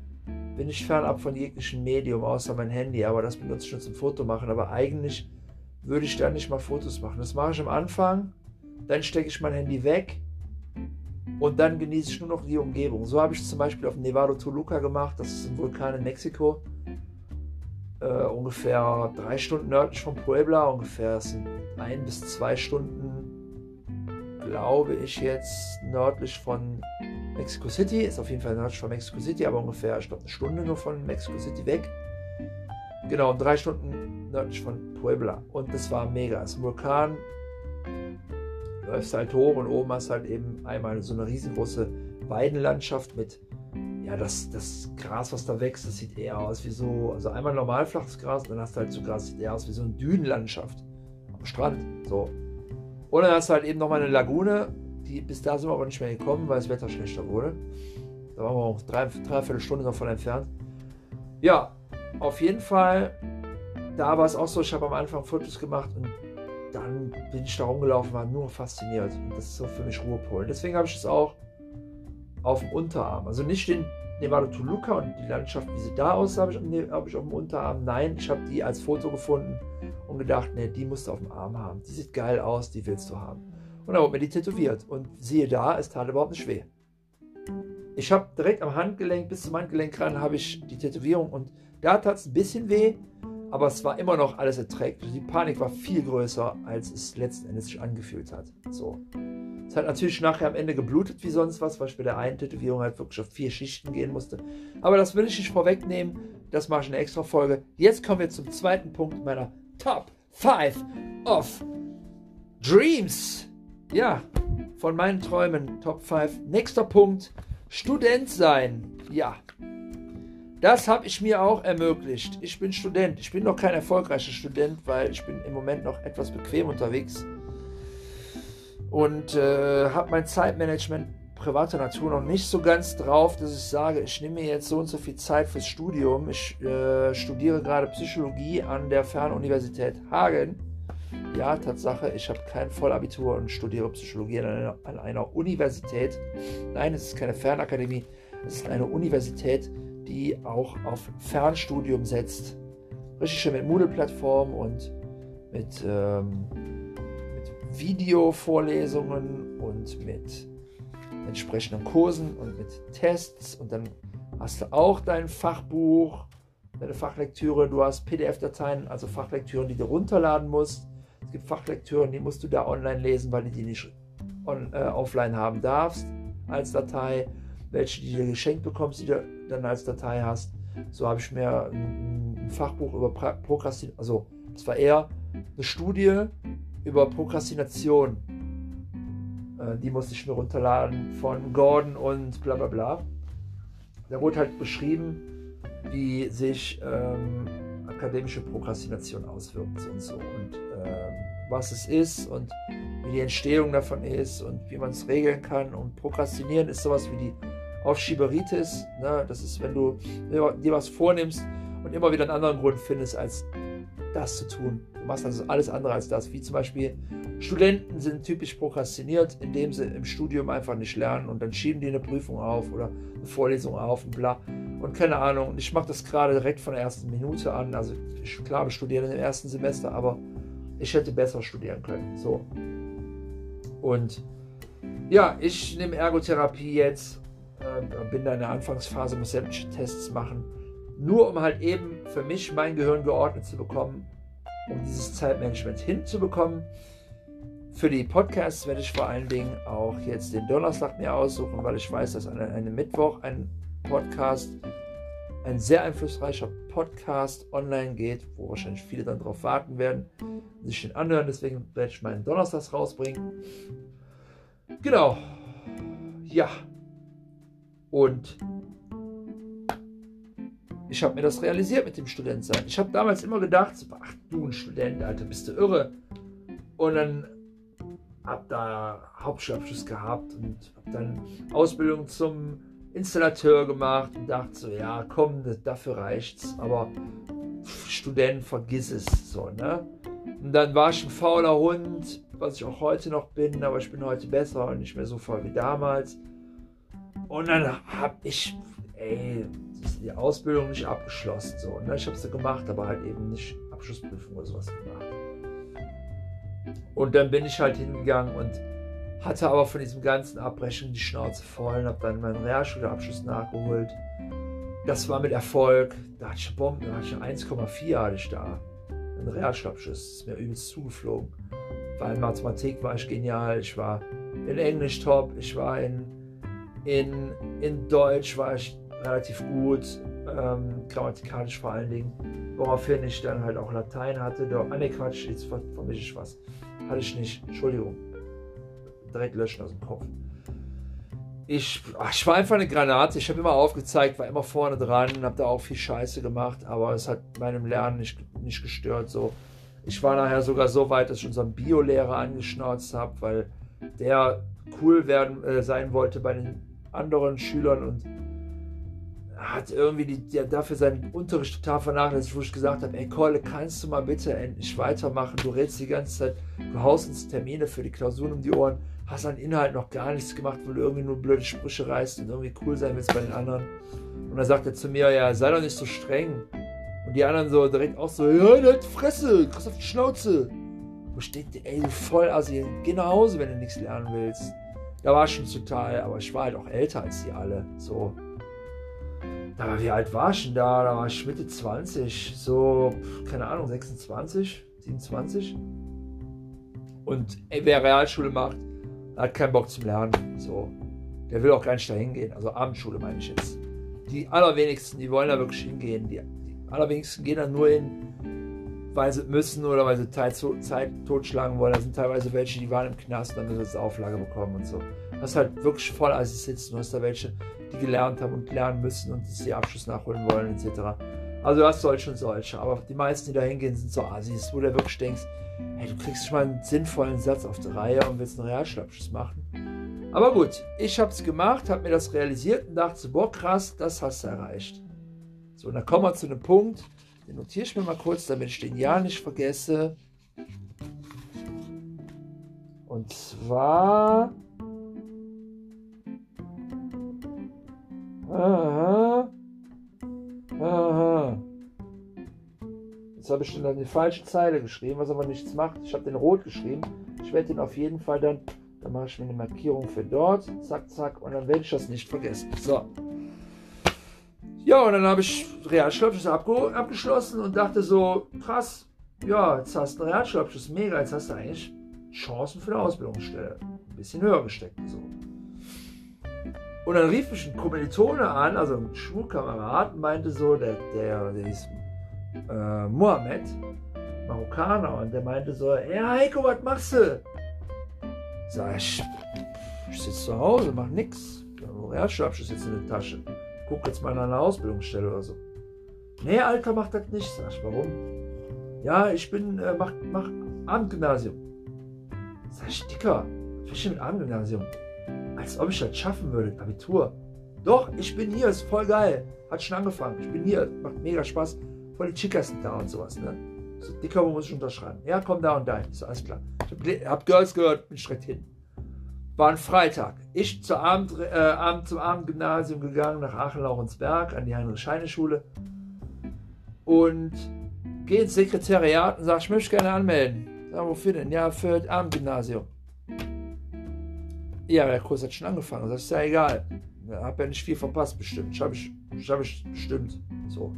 bin ich fernab von jeglichem Medium, außer mein Handy, aber das benutze ich nur zum Fotomachen. Aber eigentlich würde ich da nicht mal Fotos machen. Das mache ich am Anfang, dann stecke ich mein Handy weg und dann genieße ich nur noch die Umgebung. So habe ich es zum Beispiel auf Nevado Toluca gemacht, das ist ein Vulkan in Mexiko äh, ungefähr drei Stunden nördlich von Puebla, ungefähr sind ein bis zwei Stunden, glaube ich, jetzt nördlich von Mexico City. Ist auf jeden Fall nördlich von Mexico City, aber ungefähr, ich glaube, eine Stunde nur von Mexico City weg. Genau, drei Stunden nördlich von Puebla. Und das war mega. Es ist ein Vulkan. Du läufst halt hoch und oben hast halt eben einmal so eine riesengroße Weidenlandschaft mit, ja, das, das Gras, was da wächst, das sieht eher aus wie so, also einmal normal flaches Gras dann hast du halt so Gras, sieht eher aus wie so eine Dünenlandschaft am Strand. So. Und dann hast du halt eben nochmal eine Lagune, die, bis da sind wir aber nicht mehr gekommen, weil das Wetter schlechter wurde. Da waren wir auch drei, dreiviertel Stunde davon entfernt. Ja, auf jeden Fall, da war es auch so, ich habe am Anfang Fotos gemacht und dann bin ich da rumgelaufen, war nur fasziniert. Und das ist so für mich Ruhepol. Deswegen habe ich es auch auf dem Unterarm. Also nicht den Nevada Toluca und die Landschaft, wie sie da aussah, habe ich, hab ich auf dem Unterarm. Nein, ich habe die als Foto gefunden und gedacht, nee, die musst du auf dem Arm haben. Die sieht geil aus, die willst du haben. Und dann wurde mir die tätowiert. Und siehe da, es tat überhaupt nicht weh. Ich habe direkt am Handgelenk bis zum Handgelenk ran habe ich die Tätowierung und da tat es ein bisschen weh, aber es war immer noch alles erträglich. Die Panik war viel größer, als es letzten Endes sich angefühlt hat. So. Es hat natürlich nachher am Ende geblutet wie sonst was, weil ich bei der einen Tätowierung halt wirklich auf vier Schichten gehen musste. Aber das will ich nicht vorwegnehmen. Das mache ich in einer extra Folge. Jetzt kommen wir zum zweiten Punkt meiner Top 5 of Dreams. Ja, von meinen Träumen Top 5. Nächster Punkt. Student sein. Ja, das habe ich mir auch ermöglicht. Ich bin Student. Ich bin noch kein erfolgreicher Student, weil ich bin im Moment noch etwas bequem unterwegs und äh, habe mein Zeitmanagement privater Natur noch nicht so ganz drauf, dass ich sage, ich nehme mir jetzt so und so viel Zeit fürs Studium. Ich äh, studiere gerade Psychologie an der Fernuniversität Hagen. Ja, Tatsache, ich habe kein Vollabitur und studiere Psychologie an einer, an einer Universität. Nein, es ist keine Fernakademie, es ist eine Universität, die auch auf Fernstudium setzt. Richtig schön mit Moodle-Plattform und mit, ähm, mit Videovorlesungen und mit entsprechenden Kursen und mit Tests. Und dann hast du auch dein Fachbuch, deine Fachlektüre. Du hast PDF-Dateien, also Fachlektüren, die du runterladen musst. Es gibt Fachlektüren, die musst du da online lesen, weil du die nicht on, äh, offline haben darfst als Datei. Welche, die du geschenkt bekommst, die du dann als Datei hast. So habe ich mir ein, Fachbuch über Prokrastination, also das war eher eine Studie über Prokrastination. Äh, die musste ich mir runterladen von Gordon und bla bla bla. Da wurde halt beschrieben, wie sich ähm, akademische Prokrastination auswirkt und so und ähm, was es ist und wie die Entstehung davon ist und wie man es regeln kann. Und Prokrastinieren ist sowas wie die auf Schieberitis. Ne? Das ist, wenn du dir was vornimmst und immer wieder einen anderen Grund findest, als das zu tun. Machst also alles andere als das. Wie zum Beispiel Studenten sind typisch prokrastiniert, indem sie im Studium einfach nicht lernen und dann schieben die eine Prüfung auf oder eine Vorlesung auf und bla. Und keine Ahnung. Ich mache das gerade direkt von der ersten Minute an. Also ich, klar, wir studieren im ersten Semester, aber ich hätte besser studieren können. So. Und ja, ich nehme Ergotherapie jetzt äh, bin da in der Anfangsphase, muss sämtliche Tests machen, nur um halt eben für mich mein Gehirn geordnet zu bekommen, um dieses Zeitmanagement hinzubekommen. Für die Podcasts werde ich vor allen Dingen auch jetzt den Donnerstag mir aussuchen, weil ich weiß, dass an einem Mittwoch ein Podcast, ein sehr einflussreicher Podcast online geht, wo wahrscheinlich viele dann darauf warten werden, sich den anhören. Deswegen werde ich meinen Donnerstags rausbringen. Genau. Ja, und ich habe mir das realisiert mit dem Studentsein. Ich habe damals immer gedacht, ach du ein Student, Alter, bist du irre. Und dann habe da Hauptschulabschluss gehabt und habe dann Ausbildung zum Installateur gemacht und dachte so, ja, komm, dafür reicht's. Aber Student, vergiss es so, ne? Und dann war ich ein fauler Hund, was ich auch heute noch bin, aber ich bin heute besser und nicht mehr so faul wie damals. Und dann habe ich, ey, die Ausbildung nicht abgeschlossen. So. Ne? Ich habe sie gemacht, aber halt eben nicht Abschlussprüfung oder sowas gemacht. Und dann bin ich halt hingegangen und hatte aber von diesem ganzen Abbrechen die Schnauze voll und habe dann meinen Realschulabschluss nachgeholt. Das war mit Erfolg. Da hatte ich Bomben, da hatte ich 1,4 hatte ich da. Ein Realschulabschluss. Ist mir übelst zugeflogen. Weil in Mathematik war ich genial. Ich war in Englisch top. Ich war in in, in Deutsch war ich relativ gut. ähm, grammatikalisch vor allen Dingen, woraufhin ich dann halt auch Latein hatte. Doch, ah ne Quatsch, jetzt vermische ich was. Hatte ich nicht, Entschuldigung. Direkt löschen aus dem Kopf. Ich, ach, ich war einfach eine Granate. Ich habe immer aufgezeigt, war immer vorne dran, habe da auch viel Scheiße gemacht, aber es hat meinem Lernen nicht, nicht gestört. So. Ich war nachher sogar so weit, dass ich unseren Biolehrer angeschnauzt habe, weil der cool werden äh, sein wollte bei den anderen Schülern und hat irgendwie die, die, dafür seinen Unterricht total vernachlässigt, wo ich gesagt habe, ey Kolle, kannst du mal bitte endlich weitermachen? Du redest die ganze Zeit, du haust uns Termine für die Klausuren um die Ohren, hast an Inhalt noch gar nichts gemacht, weil du irgendwie nur blöde Sprüche reißt und irgendwie cool sein willst bei den anderen. Und dann sagt er zu mir, ja, sei doch nicht so streng. Und die anderen so direkt auch so, ja, halt Fresse, kriegst auf die Schnauze. Wo steht, ey, du voll Assi, geh nach Hause, wenn du nichts lernen willst. Da war ich schon total, aber ich war halt auch älter als die alle, so. Da war, wie alt war ich denn da? Da war ich Mitte 20, so, keine Ahnung, 26, 27. Und ey, wer Realschule macht, hat keinen Bock zum Lernen. So. Der will auch gar nicht dahin gehen. Also Abendschule meine ich jetzt. Die allerwenigsten, die wollen da wirklich hingehen. Die, die allerwenigsten gehen da nur hin, weil sie müssen oder weil sie Zeit, totschlagen wollen. Da sind teilweise welche, die waren im Knast und dann müssen sie Auflage bekommen und so. Das ist halt wirklich voll als sitzen. Du hast da welche, die gelernt haben und lernen müssen und die Abschluss nachholen wollen, etc. Also du hast solche und solche. Aber die meisten, die da hingehen, sind so Assis, wo du wirklich denkst, hey, du kriegst schon mal einen sinnvollen Satz auf die Reihe und willst einen Realschulabschluss machen. Aber gut, ich habe es gemacht, habe mir das realisiert und dachte, boah, krass, das hast du erreicht. So, und dann kommen wir zu einem Punkt, den notiere ich mir mal kurz, damit ich den ja nicht vergesse. Und zwar Aha. Aha. Jetzt habe ich dann die falsche Zeile geschrieben, was aber nichts macht. Ich habe den rot geschrieben. Ich werde den auf jeden Fall dann, dann mache ich mir eine Markierung für dort. Zack, zack. Und dann werde ich das nicht vergessen. So. Ja, und dann habe ich Realschulabschluss abgeschlossen und dachte so, krass, ja, jetzt hast du einen Realschulabschluss, mega, jetzt hast du eigentlich Chancen für eine Ausbildungsstelle. Ein bisschen höher gesteckt. So. Und dann rief mich ein Kommilitone an, also ein Schulkamerad, und meinte so, der, der, der ist äh, Mohammed, Marokkaner, und der meinte so, ja Heiko, was machst du? Sag ich, ich sitze zu Hause, mach nix. Realschulabschluss jetzt in der Tasche. Guck jetzt mal an eine Ausbildungsstelle oder so. Nee, Alter, mach das nicht. Sag ich, warum? Ja, ich bin, äh, mach, mach Abendgymnasium. Sag ich, Dicker, was ist denn mit Abendgymnasium? Als ob ich das schaffen würde, Abitur. Doch, ich bin hier, ist voll geil. Hat schon angefangen. Ich bin hier, macht mega Spaß. Voll die Chicas sind da und sowas, ne? So, dicker, wo muss ich unterschreiben? Ja, komm da und da. Ist alles klar. Ich hab, hab Girls gehört, bin direkt hin. War ein Freitag. Ich zur Abend, äh, Abend, zum Abendgymnasium gegangen, nach Aachen-Laurensberg, an die Heinrich-Heine-Schule. Und gehe ins Sekretariat und sage, ich möchte gerne anmelden. Sag, wofür denn? Ja, für das Abendgymnasium. Ja, der Kurs hat schon angefangen. Das ist ja egal. Habe ja nicht viel verpasst, bestimmt. Ich habe ich, hab ich bestimmt. So.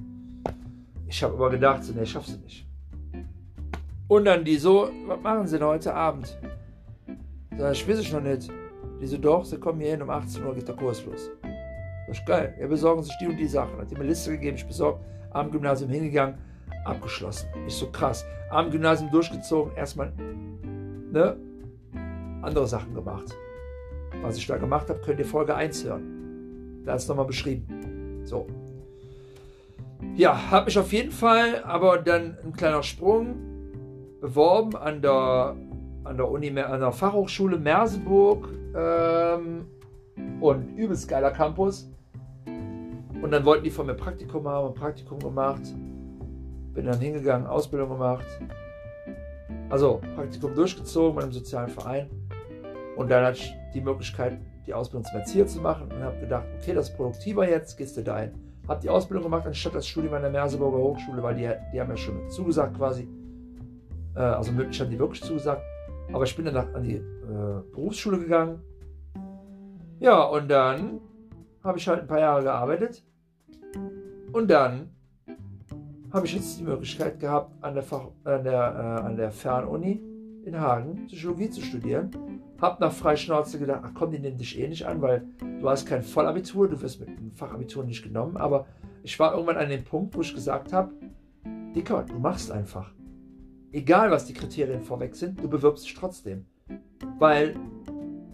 Ich habe aber gedacht, nee, schaffst du nicht. Und dann die so, was machen sie denn heute Abend? Sag ich, weiß ich noch nicht. Die so, doch, sie kommen hier hin, um 18 Uhr geht der Kurs los. Das ist geil. Ja, besorgen sich die und die Sachen. Hat mir eine Liste gegeben, ich besorgt, am Gymnasium hingegangen, abgeschlossen. Ich so krass. Am Gymnasium durchgezogen, erstmal, ne, andere Sachen gemacht. Was ich da gemacht habe, könnt ihr Folge 1 hören. Da ist nochmal beschrieben. So. Ja, habe mich auf jeden Fall, aber dann ein kleiner Sprung, beworben an der, an der, Uni, an der Fachhochschule Merseburg ähm, und übelst geiler Campus. Und dann wollten die von mir Praktikum haben, ein Praktikum gemacht. Bin dann hingegangen, Ausbildung gemacht. Also Praktikum durchgezogen bei einem sozialen Verein. Und dann hatte ich die Möglichkeit, die Ausbildung zum Erzieher zu machen und habe gedacht, okay, das ist produktiver jetzt, gehst du dahin. Habe die Ausbildung gemacht, anstatt das Studium an der Merseburger Hochschule, weil die, die haben ja schon zugesagt quasi. Äh, also mündlich haben die wirklich zugesagt. Aber ich bin dann an die äh, Berufsschule gegangen. Ja, und dann habe ich halt ein paar Jahre gearbeitet. Und dann habe ich jetzt die Möglichkeit gehabt, an der, Fach, an der, äh, an der Fernuni in Hagen Psychologie zu studieren. Hab nach Freischnauze gedacht, ach komm, die nehmen dich eh nicht an, weil du hast kein Vollabitur, du wirst mit dem Fachabitur nicht genommen, aber ich war irgendwann an dem Punkt, wo ich gesagt habe, Dicker, du machst einfach. Egal, was die Kriterien vorweg sind, du bewirbst dich trotzdem. Weil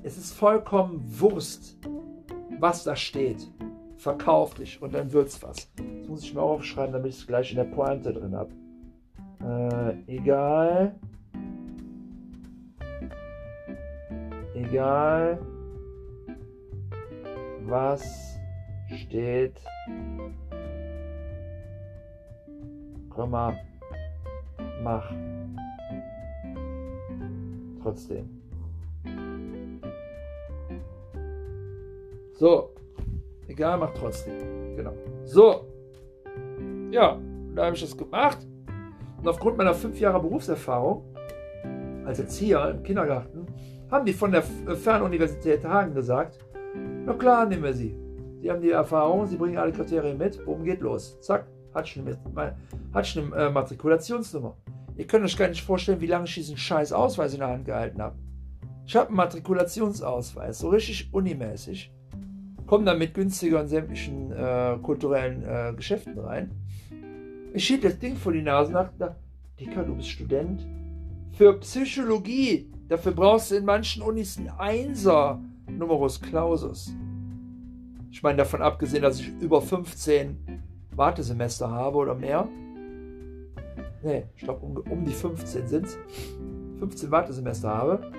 es ist vollkommen Wurst, was da steht. Verkauf dich und dann wird's was. Das muss ich mir aufschreiben, damit ich es gleich in der Pointe drin habe. Äh, egal. Egal. Was steht. Komma. Mach. Trotzdem. So. Egal, mach trotzdem. Genau. So. Ja, da habe ich das gemacht. Und aufgrund meiner fünf Jahre Berufserfahrung als Erzieher im Kindergarten haben die von der Fernuniversität Hagen gesagt, na klar, nehmen wir sie. Sie haben die Erfahrung, sie bringen alle Kriterien mit, boom, geht los. Zack, hat schon eine, hat schon eine äh, Matrikulationsnummer. Ihr könnt euch gar nicht vorstellen, wie lange ich diesen scheiß Ausweis in der Hand gehalten habe. Ich habe einen Matrikulationsausweis, so richtig unimäßig. Komme dann mit günstiger in sämtlichen äh, kulturellen äh, Geschäften rein. Ich schieb das Ding vor die Nase nach, da, Dicker, du bist Student. Für Psychologie, dafür brauchst du in manchen Unis einen Einser Numerus Clausus. Ich meine, davon abgesehen, dass ich über 15 Wartesemester habe oder mehr. Ne, ich glaube, um, um die 15 sind es. 15 Wartesemester habe.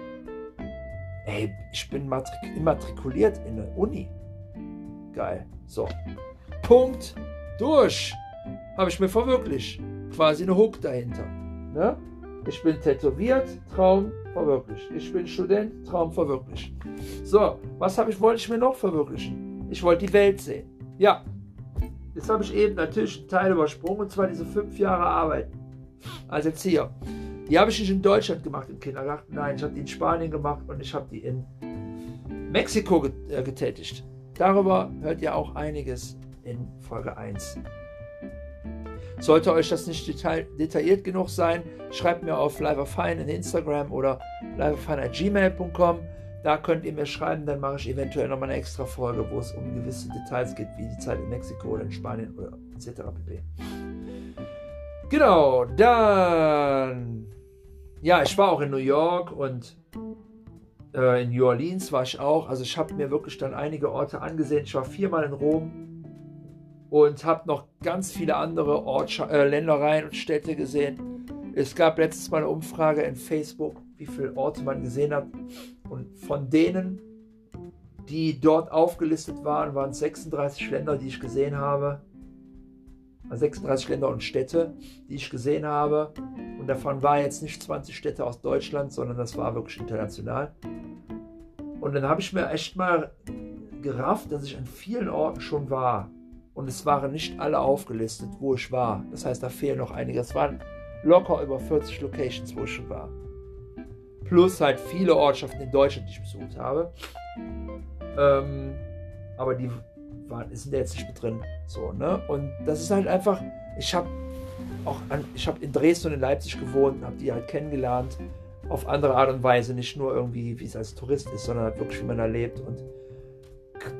Ey, ich bin immatrikuliert in der Uni. Geil. So. Punkt. Durch. Habe ich mir verwirklicht. Quasi eine Hook dahinter. Ne? Ich bin tätowiert, Traum verwirklicht. Ich bin Student, Traum verwirklicht. So, was habe ich, wollte ich mir noch verwirklichen? Ich wollte die Welt sehen. Ja, jetzt habe ich eben natürlich einen Teil übersprungen, und zwar diese fünf Jahre Arbeit als Erzieher. Die habe ich nicht in Deutschland gemacht im Kindergarten, nein, ich habe die in Spanien gemacht und ich habe die in Mexiko äh, getätigt. Darüber hört ihr auch einiges in Folge 1. Sollte euch das nicht detail detailliert genug sein, schreibt mir auf liveafine in Instagram oder liveafine.gmail.com. Da könnt ihr mir schreiben, dann mache ich eventuell nochmal eine extra Folge, wo es um gewisse Details geht, wie die Zeit in Mexiko oder in Spanien oder etc. pp. Genau, dann. Ja, ich war auch in New York und äh, in New Orleans war ich auch. Also ich habe mir wirklich dann einige Orte angesehen. Ich war viermal in Rom und habe noch ganz viele andere Ort, äh, Ländereien und Städte gesehen. Es gab letztes Mal eine Umfrage in Facebook, wie viele Orte man gesehen hat. Und von denen, die dort aufgelistet waren, waren es 36 Länder, die ich gesehen habe. 36 also Länder und Städte, die ich gesehen habe. Und davon war jetzt nicht 20 Städte aus Deutschland, sondern das war wirklich international. Und dann habe ich mir echt mal gerafft, dass ich an vielen Orten schon war. Und es waren nicht alle aufgelistet, wo ich war. Das heißt, da fehlen noch einige. Es waren locker über 40 Locations, wo ich schon war. Plus halt viele Ortschaften in Deutschland, die ich besucht habe. Ähm, aber die waren, sind jetzt nicht mit drin. So, ne? Und das ist halt einfach, ich habe auch an, ich habe in Dresden und in Leipzig gewohnt, habe die halt kennengelernt auf andere Art und Weise, nicht nur irgendwie, wie es als Tourist ist, sondern halt wirklich, wie man da lebt. Und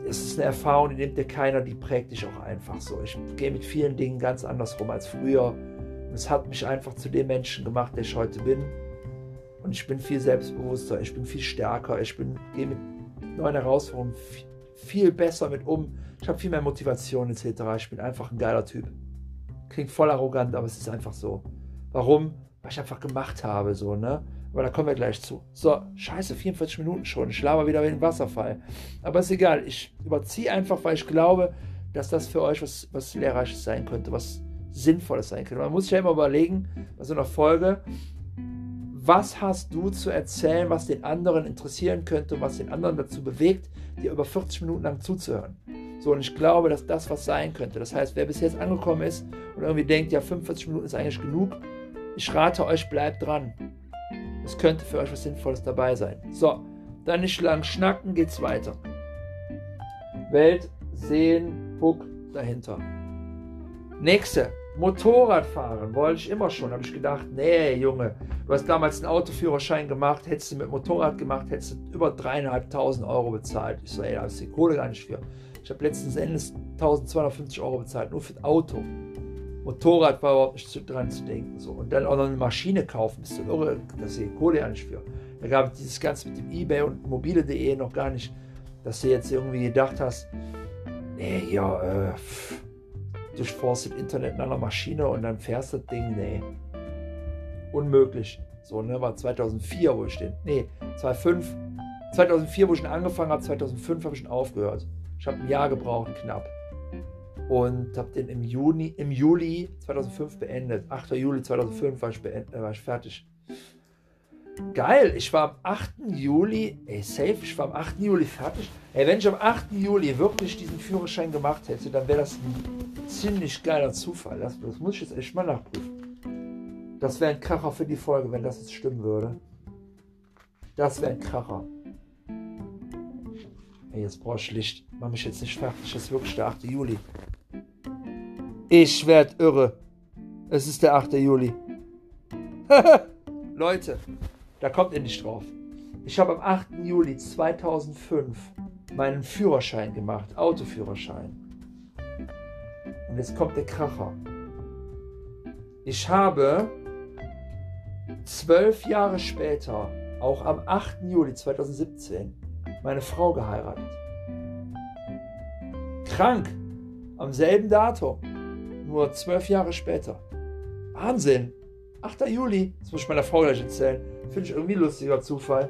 es ist eine Erfahrung, die nimmt dir keiner, die prägt dich auch einfach so. Ich gehe mit vielen Dingen ganz anders rum als früher. Und es hat mich einfach zu dem Menschen gemacht, der ich heute bin. Und ich bin viel selbstbewusster, ich bin viel stärker, ich gehe mit neuen Herausforderungen viel, viel besser mit um. Ich habe viel mehr Motivation etc. Ich bin einfach ein geiler Typ. Klingt voll arrogant, aber es ist einfach so. Warum? Weil ich einfach gemacht habe, so, ne? Aber da kommen wir gleich zu. So, scheiße, 44 Minuten schon. Ich laber wieder wie ein Wasserfall. Aber ist egal. Ich überziehe einfach, weil ich glaube, dass das für euch was, was Lehrreiches sein könnte, was Sinnvolles sein könnte. Man muss sich ja immer überlegen, bei so einer Folge, was hast du zu erzählen, was den anderen interessieren könnte, was den anderen dazu bewegt, dir über 40 Minuten lang zuzuhören. So, und ich glaube, dass das was sein könnte. Das heißt, wer bis jetzt angekommen ist und irgendwie denkt, ja, 45 Minuten ist eigentlich genug, ich rate euch, bleibt dran. Es könnte für euch was Sinnvolles dabei sein. So, dann nicht lang schnacken, geht's weiter. Welt sehen, Hook dahinter. Nächste, Motorradfahren wollte ich immer schon. Habe ich gedacht, nee, Junge, du hast damals einen Autoführerschein gemacht, hättest du mit Motorrad gemacht, hättest du über dreieinhalbtausend Euro bezahlt. Ich so, ey, da du die Kohle gar nicht für. Ich habe letztens Endes 1250 Euro bezahlt, nur für das Auto. Motorrad war überhaupt nicht dran zu denken. So. Und dann auch noch eine Maschine kaufen, bist du irre, dass sie Kohle ja nicht für. Da gab es dieses Ganze mit dem Ebay und mobile.de noch gar nicht, dass du jetzt irgendwie gedacht hast, nee, ja, äh, durchforstet Internet in einer Maschine und dann fährst das Ding, nee. Unmöglich. So, ne, war 2004, wo ich den, nee, 2005, 2004, wo ich schon angefangen habe, 2005 habe ich schon aufgehört. Ich habe ein Jahr gebraucht, knapp und habe den im Juni, im Juli 2005 beendet. 8. Juli 2005 war ich, beendet, äh, war ich fertig. Geil, ich war am 8. Juli, ey, safe, ich war am 8. Juli fertig. Ey, wenn ich am 8. Juli wirklich diesen Führerschein gemacht hätte, dann wäre das ein ziemlich geiler Zufall. Das, das muss ich jetzt echt mal nachprüfen. Das wäre ein Kracher für die Folge, wenn das jetzt stimmen würde. Das wäre ein Kracher. Ey, jetzt brauche ich Licht. Mach mich jetzt nicht fertig. Das ist wirklich der 8. Juli. Ich werd irre. Es ist der 8. Juli. Leute, da kommt ihr nicht drauf. Ich habe am 8. Juli 2005 meinen Führerschein gemacht, Autoführerschein. Und jetzt kommt der Kracher. Ich habe zwölf Jahre später, auch am 8. Juli 2017, meine Frau geheiratet. Krank, am selben Datum nur zwölf Jahre später. Wahnsinn! 8. Juli, das muss ich meiner Frau gleich erzählen. Finde ich irgendwie lustiger Zufall.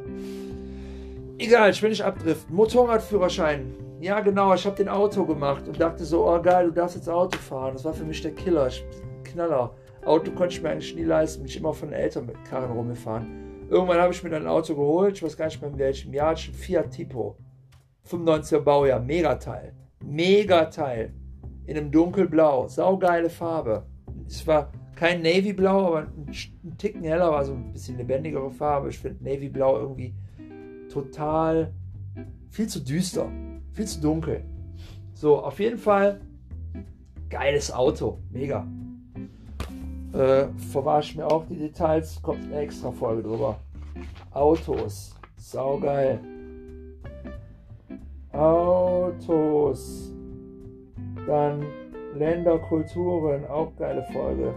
Egal, ich will nicht abdriften. Motorradführerschein. Ja, genau, ich habe den Auto gemacht und dachte so, oh geil, du darfst jetzt Auto fahren. Das war für mich der Killer, ich, Knaller. Auto konnte ich mir eigentlich nie leisten, bin ich immer von Eltern mit Karren rumgefahren. Irgendwann habe ich mir dann ein Auto geholt, ich weiß gar nicht mehr in welchem Jahr, ein Fiat Tipo. 95er Baujahr, Megateil. Megateil in einem dunkelblau. Saugeile Farbe. Es war kein Navyblau, aber ein, Ticken heller, war so ein bisschen lebendigere Farbe. Ich finde Navyblau irgendwie total viel zu düster, viel zu dunkel. So, auf jeden Fall geiles Auto, mega. Äh, verwahre ich mir auch die Details, kommt eine extra Folge drüber. Autos, saugeil. Autos. Dann Länder, Kulturen, auch geile Folge.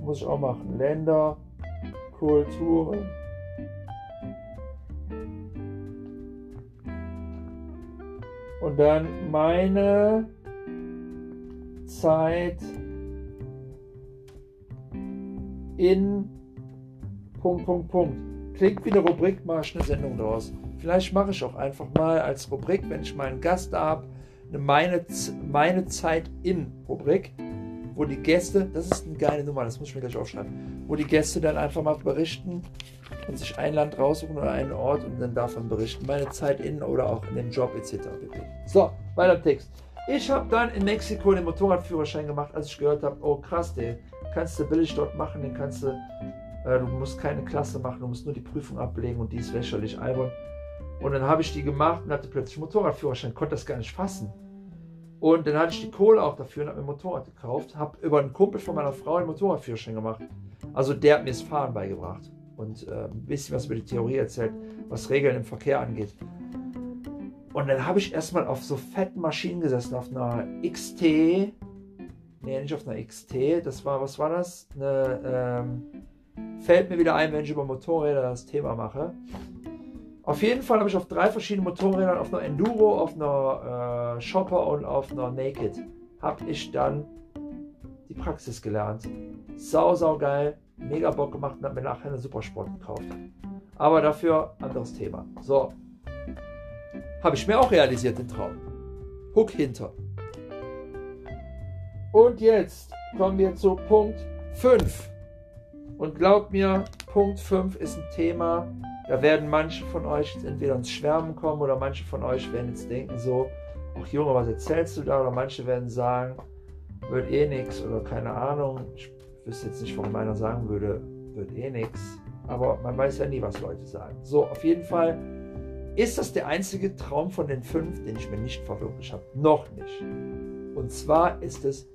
Muss ich auch machen. Länder, Kulturen. Und dann meine Zeit in Punkt, Punkt, Punkt. Klingt wie eine Rubrik, mache ich eine Sendung draus. Vielleicht mache ich auch einfach mal als Rubrik, wenn ich mal einen Gast habe, eine meine, meine Zeit in Rubrik, wo die Gäste, das ist eine geile Nummer, das muss ich mir gleich aufschreiben, wo die Gäste dann einfach mal berichten und sich ein Land raussuchen oder einen Ort und dann davon berichten. Meine Zeit in oder auch in dem Job etc. So, weiter im Text. Ich habe dann in Mexiko den Motorradführerschein gemacht, als ich gehört habe, oh krass, den kannst du billig dort machen, den kannst du, äh, du musst keine Klasse machen, du musst nur die Prüfung ablegen und die ist lächerlich albern. Und dann habe ich die gemacht und hatte plötzlich Motorradführerschein, konnte das gar nicht fassen. Und dann hatte ich die Kohle auch dafür und habe mir ein Motorrad gekauft, habe über einen Kumpel von meiner Frau einen Motorradführerschein gemacht. Also der hat mir das Fahren beigebracht und äh, ein bisschen was über die Theorie erzählt, was Regeln im Verkehr angeht. Und dann habe ich erstmal auf so fetten Maschinen gesessen, auf einer XT, nee, nicht auf einer XT, das war, was war das? Eine, ähm, fällt mir wieder ein, wenn ich über Motorräder das Thema mache. Auf jeden Fall habe ich auf drei verschiedenen Motorrädern, auf einer Enduro, auf einer äh, Shopper und auf einer Naked, habe ich dann die Praxis gelernt. Sau, sau geil, mega Bock gemacht und habe mir nachher eine Supersport gekauft. Aber dafür anderes Thema. So, habe ich mir auch realisiert, den Traum. Hook hinter. Und jetzt kommen wir zu Punkt 5. Und glaubt mir, Punkt 5 ist ein Thema, da werden manche von euch entweder ins Schwärmen kommen oder manche von euch werden jetzt denken so, ach Junge, was erzählst du da? Oder manche werden sagen, wird eh nichts oder keine Ahnung. Ich wüsste jetzt nicht, warum einer sagen würde, wird eh nichts. Aber man weiß ja nie, was Leute sagen. So, auf jeden Fall ist das der einzige Traum von den fünf, den ich mir nicht verwirklicht habe. Noch nicht. Und zwar ist es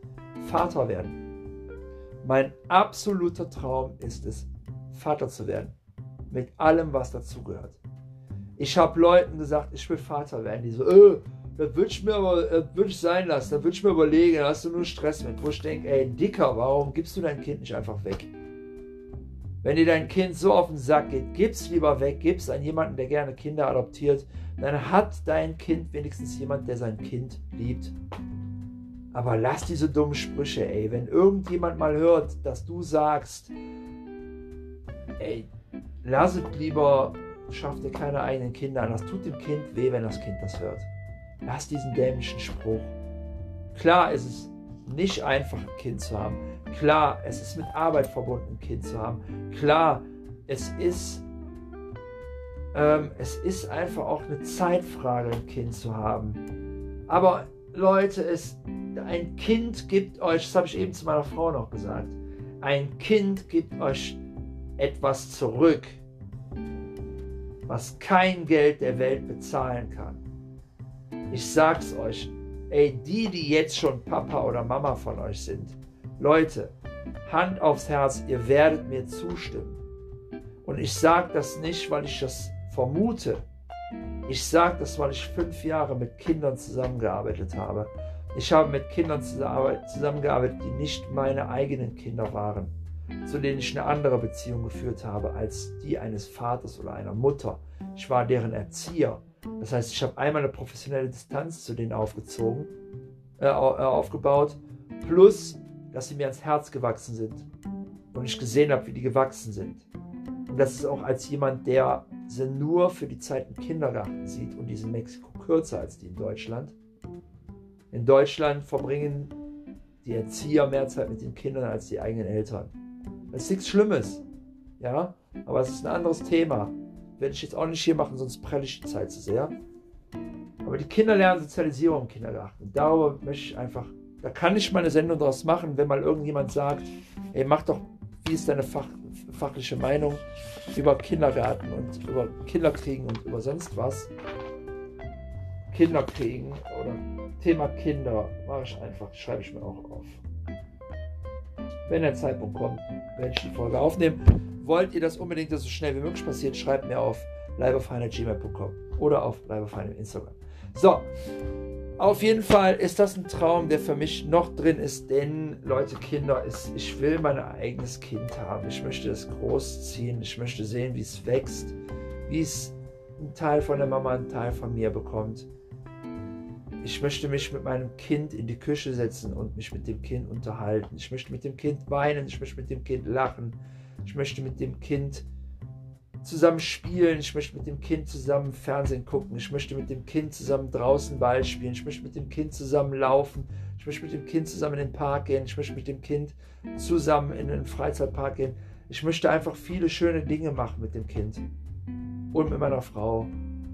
Vater werden. Mein absoluter Traum ist es, Vater zu werden mit allem, was dazugehört. Ich habe Leuten gesagt, ich will Vater werden. Die so, äh, das würde ich mir aber würd ich sein lassen, das würde ich mir überlegen, da hast du nur Stress mit. Wo ich denke, ey, Dicker, warum gibst du dein Kind nicht einfach weg? Wenn dir dein Kind so auf den Sack geht, gib's lieber weg, gib's an jemanden, der gerne Kinder adoptiert. Dann hat dein Kind wenigstens jemand, der sein Kind liebt. Aber lass diese dummen Sprüche, ey. Wenn irgendjemand mal hört, dass du sagst, ey, lass es lieber, schaff dir keine eigenen Kinder an. Das tut dem Kind weh, wenn das Kind das hört. Lass diesen dämlichen Spruch. Klar ist es nicht einfach, ein Kind zu haben. Klar, es ist mit Arbeit verbunden, ein Kind zu haben. Klar, es ist, ähm, es ist einfach auch eine Zeitfrage, ein Kind zu haben. Aber Leute, es, ein Kind gibt euch, das habe ich eben zu meiner Frau noch gesagt, ein Kind gibt euch etwas zurück, was kein Geld der Welt bezahlen kann. Ich sag's euch, ey, die, die jetzt schon Papa oder Mama von euch sind, Leute, Hand aufs Herz, ihr werdet mir zustimmen. Und ich sage das nicht, weil ich das vermute. Ich sage das, weil ich fünf Jahre mit Kindern zusammengearbeitet habe. Ich habe mit Kindern zusammengearbeitet, die nicht meine eigenen Kinder waren, zu denen ich eine andere Beziehung geführt habe als die eines Vaters oder einer Mutter. Ich war deren Erzieher. Das heißt, ich habe einmal eine professionelle Distanz zu denen aufgezogen, äh, äh, aufgebaut, plus, dass sie mir ans Herz gewachsen sind und ich gesehen habe, wie die gewachsen sind. Und das ist auch als jemand, der sie nur für die Zeit im Kindergarten sieht und die in Mexiko kürzer als die in Deutschland. In Deutschland verbringen die Erzieher mehr Zeit mit den Kindern als die eigenen Eltern. Das ist nichts Schlimmes, ja, aber es ist ein anderes Thema werde ich jetzt auch nicht hier machen, sonst prelle ich die Zeit zu sehr. Aber die Kinder lernen Sozialisierung im Kindergarten. Darüber möchte ich einfach, da kann ich mal eine Sendung draus machen, wenn mal irgendjemand sagt, ey, mach doch, wie ist deine Fach, fachliche Meinung über Kindergarten und über Kinderkriegen und über sonst was. Kinderkriegen oder Thema Kinder mache ich einfach, schreibe ich mir auch auf. Wenn der Zeitpunkt kommt, werde ich die Folge aufnehmen. Wollt ihr das unbedingt, dass es so schnell wie möglich passiert, schreibt mir auf liveofheiner.gmail.com oder auf liveofheiner Instagram. So, auf jeden Fall ist das ein Traum, der für mich noch drin ist, denn Leute, Kinder, ist, ich will mein eigenes Kind haben. Ich möchte es großziehen. Ich möchte sehen, wie es wächst, wie es einen Teil von der Mama, einen Teil von mir bekommt. Ich möchte mich mit meinem Kind in die Küche setzen und mich mit dem Kind unterhalten. Ich möchte mit dem Kind weinen. Ich möchte mit dem Kind lachen. Ich möchte mit dem Kind zusammen spielen. Ich möchte mit dem Kind zusammen Fernsehen gucken. Ich möchte mit dem Kind zusammen draußen Ball spielen. Ich möchte mit dem Kind zusammen laufen. Ich möchte mit dem Kind zusammen in den Park gehen. Ich möchte mit dem Kind zusammen in den Freizeitpark gehen. Ich möchte einfach viele schöne Dinge machen mit dem Kind. Und mit meiner Frau.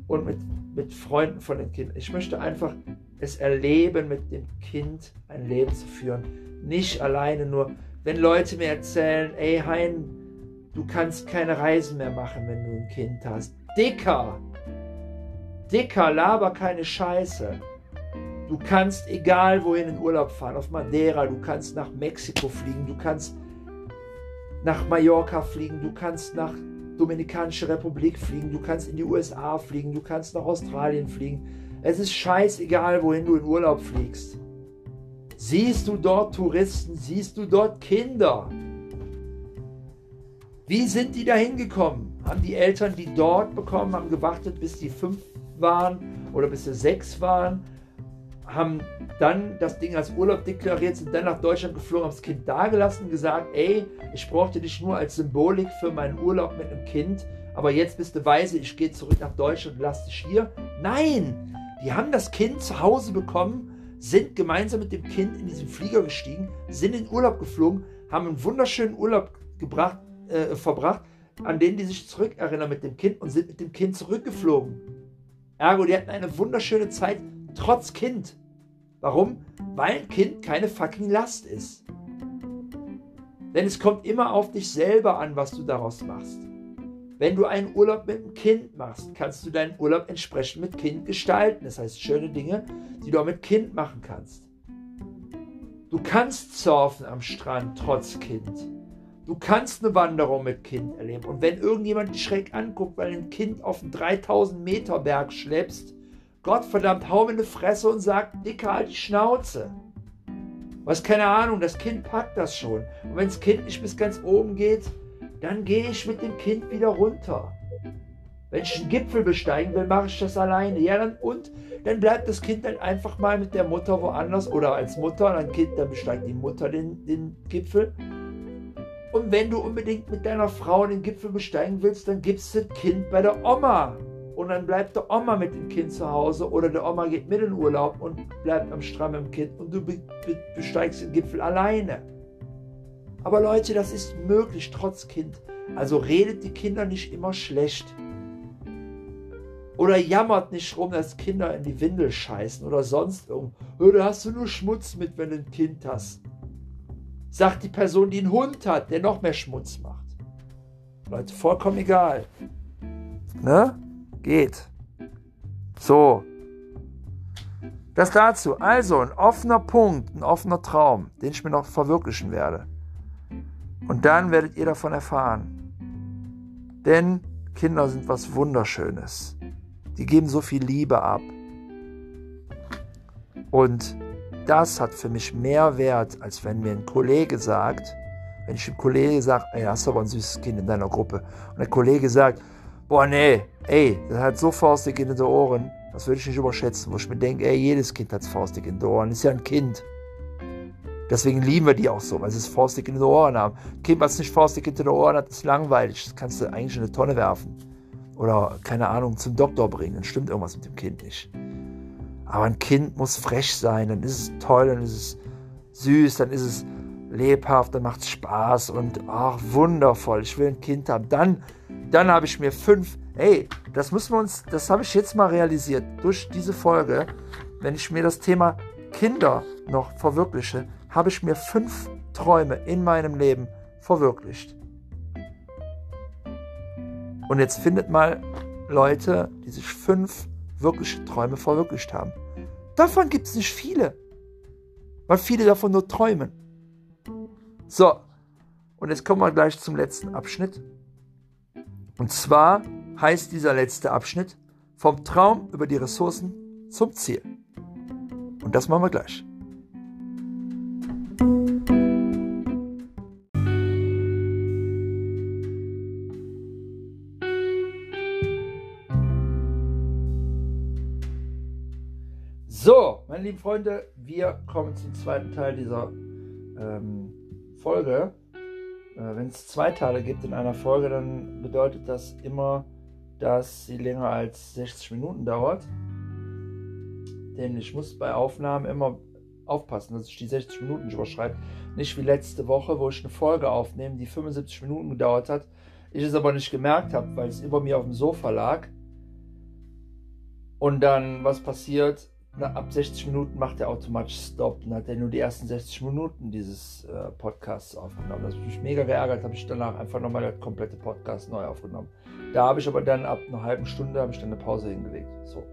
Und mit, mit Freunden von dem Kind. Ich möchte einfach es erleben, mit dem Kind ein Leben zu führen. Nicht alleine nur wenn Leute mir erzählen, ey Hein, du kannst keine Reisen mehr machen, wenn du ein Kind hast. Dicker, dicker, laber keine Scheiße. Du kannst egal wohin in Urlaub fahren, auf Madeira, du kannst nach Mexiko fliegen, du kannst nach Mallorca fliegen, du kannst nach Dominikanische Republik fliegen, du kannst in die USA fliegen, du kannst nach Australien fliegen. Es ist scheißegal, wohin du in Urlaub fliegst. Siehst du dort Touristen? Siehst du dort Kinder? Wie sind die da hingekommen? Haben die Eltern die dort bekommen, haben gewartet, bis die fünf waren oder bis sie sechs waren, haben dann das Ding als Urlaub deklariert, sind dann nach Deutschland geflogen, haben das Kind dagelassen und gesagt, ey, ich brauchte dich nur als Symbolik für meinen Urlaub mit einem Kind, aber jetzt bist du weise, ich gehe zurück nach Deutschland und lass dich hier. Nein, die haben das Kind zu Hause bekommen sind gemeinsam mit dem Kind in diesen Flieger gestiegen, sind in Urlaub geflogen, haben einen wunderschönen Urlaub gebracht, äh, verbracht, an den die sich zurückerinnern mit dem Kind und sind mit dem Kind zurückgeflogen. Ergo, die hatten eine wunderschöne Zeit, trotz Kind. Warum? Weil ein Kind keine fucking Last ist. Denn es kommt immer auf dich selber an, was du daraus machst. Wenn du einen Urlaub mit dem Kind machst, kannst du deinen Urlaub entsprechend mit Kind gestalten. Das heißt, schöne Dinge, die du auch mit Kind machen kannst. Du kannst surfen am Strand trotz Kind. Du kannst eine Wanderung mit Kind erleben. Und wenn irgendjemand dich schräg anguckt, weil ein Kind auf einen 3000 Meter Berg schleppst, Gottverdammt, hau mir eine Fresse und sag, Dicker, halt die Schnauze. Was, keine Ahnung, das Kind packt das schon. Und wenn das Kind nicht bis ganz oben geht, dann gehe ich mit dem Kind wieder runter. Wenn ich einen Gipfel besteigen will, mache ich das alleine. Ja, dann und dann bleibt das Kind dann einfach mal mit der Mutter woanders oder als Mutter, dann, kind, dann besteigt die Mutter den, den Gipfel. Und wenn du unbedingt mit deiner Frau den Gipfel besteigen willst, dann gibst du das Kind bei der Oma. Und dann bleibt der Oma mit dem Kind zu Hause oder der Oma geht mit in Urlaub und bleibt am Strand mit dem Kind und du be be besteigst den Gipfel alleine. Aber Leute, das ist möglich trotz Kind. Also redet die Kinder nicht immer schlecht. Oder jammert nicht rum, dass Kinder in die Windel scheißen oder sonst irgendwo. Oder hast du nur Schmutz mit, wenn du ein Kind hast? Sagt die Person, die einen Hund hat, der noch mehr Schmutz macht. Leute, vollkommen egal. Ne? Geht. So. Das dazu. Also ein offener Punkt, ein offener Traum, den ich mir noch verwirklichen werde. Und dann werdet ihr davon erfahren. Denn Kinder sind was Wunderschönes. Die geben so viel Liebe ab. Und das hat für mich mehr Wert, als wenn mir ein Kollege sagt, wenn ich dem Kollege sage, ey, hast du aber ein süßes Kind in deiner Gruppe. Und der Kollege sagt, boah, nee, ey, das hat so faustig in den Ohren, das würde ich nicht überschätzen, wo ich mir denke, ey, jedes Kind hat faustig in den Ohren, ist ja ein Kind. Deswegen lieben wir die auch so, weil sie es faustig in den Ohren haben. Ein Kind, was nicht faustig in den Ohren hat, ist langweilig. Das kannst du eigentlich in eine Tonne werfen oder keine Ahnung zum Doktor bringen, dann stimmt irgendwas mit dem Kind nicht. Aber ein Kind muss frech sein, dann ist es toll, dann ist es süß, dann ist es lebhaft, dann macht es Spaß und ach, wundervoll, ich will ein Kind haben. Dann, dann habe ich mir fünf, hey, das müssen wir uns, das habe ich jetzt mal realisiert durch diese Folge, wenn ich mir das Thema Kinder noch verwirkliche, habe ich mir fünf Träume in meinem Leben verwirklicht. Und jetzt findet mal Leute, die sich fünf wirkliche Träume verwirklicht haben. Davon gibt es nicht viele, weil viele davon nur träumen. So, und jetzt kommen wir gleich zum letzten Abschnitt. Und zwar heißt dieser letzte Abschnitt vom Traum über die Ressourcen zum Ziel. Und das machen wir gleich. So, meine lieben Freunde, wir kommen zum zweiten Teil dieser ähm, Folge. Äh, Wenn es zwei Teile gibt in einer Folge, dann bedeutet das immer, dass sie länger als 60 Minuten dauert. Denn ich muss bei Aufnahmen immer aufpassen, dass ich die 60 Minuten nicht überschreibe. Nicht wie letzte Woche, wo ich eine Folge aufnehme, die 75 Minuten gedauert hat. Ich es aber nicht gemerkt habe, weil es über mir auf dem Sofa lag. Und dann, was passiert? Na, ab 60 Minuten macht er automatisch Stop. Dann hat er nur die ersten 60 Minuten dieses äh, Podcasts aufgenommen. Das hat mich mega geärgert, habe ich danach einfach nochmal das komplette Podcast neu aufgenommen. Da habe ich aber dann ab einer halben Stunde ich dann eine Pause hingelegt. So.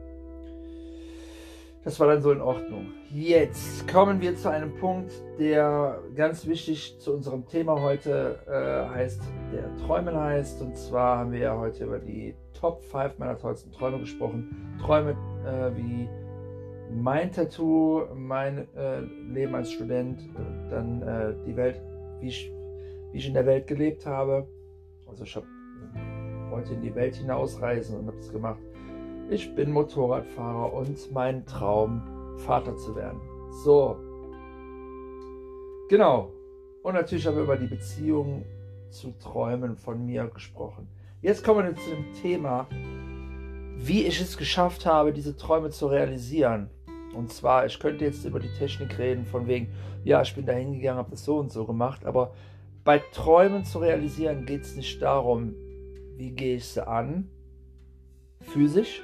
Das war dann so in Ordnung. Jetzt kommen wir zu einem Punkt, der ganz wichtig zu unserem Thema heute äh, heißt, der Träumen heißt. Und zwar haben wir ja heute über die Top 5 meiner tollsten Träume gesprochen. Träume äh, wie mein Tattoo, mein äh, Leben als Student, äh, dann äh, die Welt, wie ich, wie ich in der Welt gelebt habe. Also ich hab, wollte in die Welt hinausreisen und habe es gemacht. Ich bin Motorradfahrer und mein Traum, Vater zu werden. So. Genau. Und natürlich haben wir über die Beziehung zu Träumen von mir gesprochen. Jetzt kommen wir zu dem Thema, wie ich es geschafft habe, diese Träume zu realisieren. Und zwar, ich könnte jetzt über die Technik reden, von wegen, ja, ich bin da hingegangen, habe das so und so gemacht, aber bei Träumen zu realisieren geht es nicht darum, wie gehe ich sie an, physisch,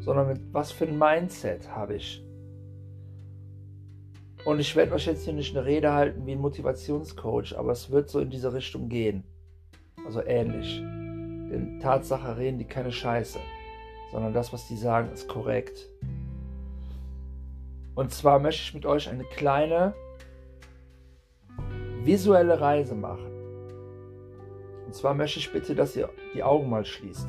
sondern mit was für ein Mindset habe ich. Und ich werde euch jetzt hier nicht eine Rede halten wie ein Motivationscoach, aber es wird so in diese Richtung gehen. Also ähnlich. Denn Tatsache reden die keine Scheiße, sondern das, was die sagen, ist korrekt. Und zwar möchte ich mit euch eine kleine visuelle Reise machen. Und zwar möchte ich bitte, dass ihr die Augen mal schließt.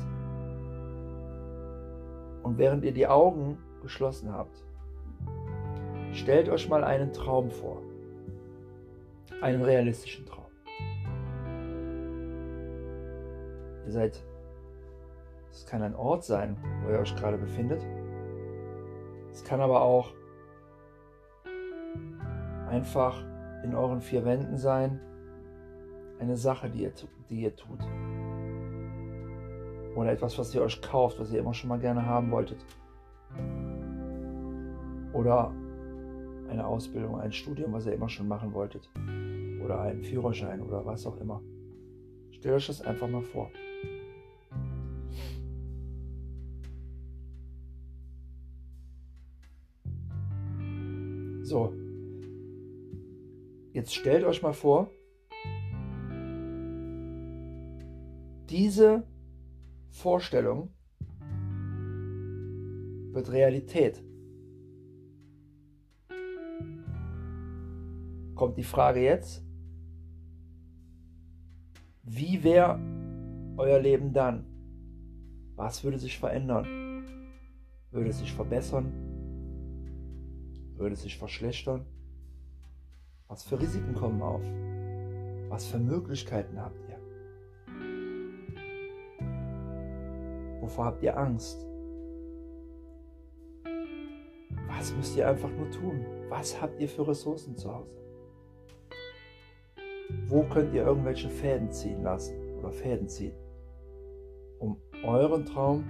Und während ihr die Augen geschlossen habt, stellt euch mal einen Traum vor. Einen realistischen Traum. Ihr seid, es kann ein Ort sein, wo ihr euch gerade befindet. Es kann aber auch einfach in euren vier Wänden sein, eine Sache, die ihr, die ihr tut. Oder etwas, was ihr euch kauft, was ihr immer schon mal gerne haben wolltet. Oder eine Ausbildung, ein Studium, was ihr immer schon machen wolltet. Oder einen Führerschein oder was auch immer. Stellt euch das einfach mal vor. So, jetzt stellt euch mal vor, diese Vorstellung wird Realität. Kommt die Frage jetzt, wie wäre euer Leben dann? Was würde sich verändern? Würde es sich verbessern? Würde es sich verschlechtern? Was für Risiken kommen auf? Was für Möglichkeiten habt ihr? Wovor habt ihr Angst? Was müsst ihr einfach nur tun? Was habt ihr für Ressourcen zu Hause? Wo könnt ihr irgendwelche Fäden ziehen lassen oder Fäden ziehen, um euren Traum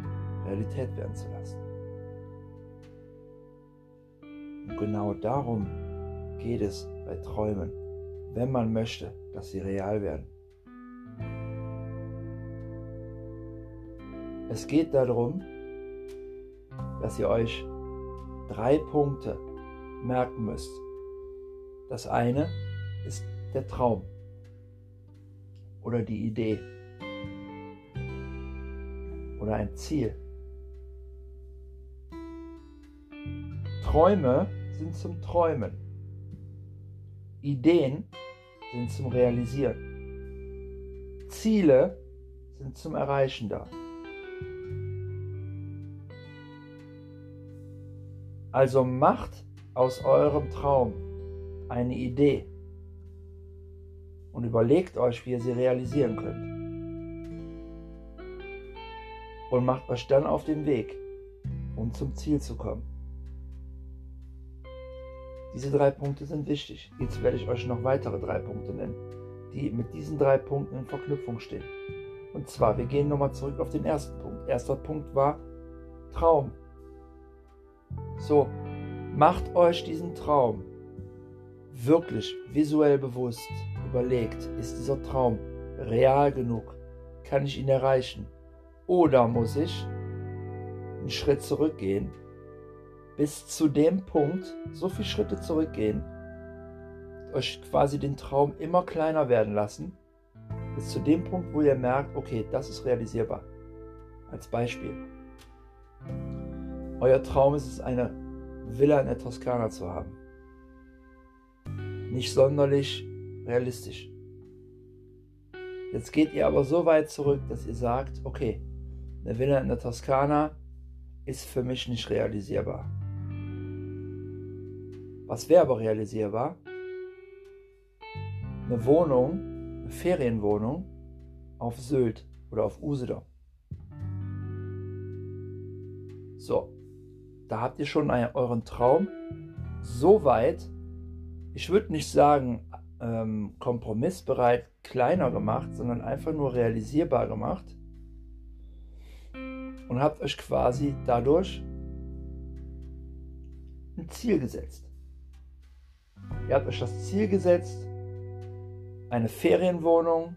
Realität werden zu lassen? Und genau darum geht es bei Träumen, wenn man möchte, dass sie real werden. Es geht darum, dass ihr euch drei Punkte merken müsst. Das eine ist der Traum oder die Idee oder ein Ziel. Träume sind zum Träumen. Ideen sind zum Realisieren. Ziele sind zum Erreichen da. Also macht aus eurem Traum eine Idee und überlegt euch, wie ihr sie realisieren könnt. Und macht euch dann auf den Weg, um zum Ziel zu kommen. Diese drei Punkte sind wichtig. Jetzt werde ich euch noch weitere drei Punkte nennen, die mit diesen drei Punkten in Verknüpfung stehen. Und zwar, wir gehen nochmal zurück auf den ersten Punkt. Erster Punkt war Traum. So, macht euch diesen Traum wirklich visuell bewusst. Überlegt, ist dieser Traum real genug? Kann ich ihn erreichen? Oder muss ich einen Schritt zurückgehen, bis zu dem Punkt, so viele Schritte zurückgehen, euch quasi den Traum immer kleiner werden lassen, bis zu dem Punkt, wo ihr merkt, okay, das ist realisierbar. Als Beispiel. Euer Traum ist es, eine Villa in der Toskana zu haben. Nicht sonderlich realistisch. Jetzt geht ihr aber so weit zurück, dass ihr sagt, okay, eine Villa in der Toskana ist für mich nicht realisierbar. Was wäre aber realisierbar? Eine Wohnung, eine Ferienwohnung auf Sylt oder auf Usedom. So, da habt ihr schon euren Traum so weit, ich würde nicht sagen ähm, kompromissbereit kleiner gemacht, sondern einfach nur realisierbar gemacht und habt euch quasi dadurch ein Ziel gesetzt. Ihr habt euch das Ziel gesetzt, eine Ferienwohnung,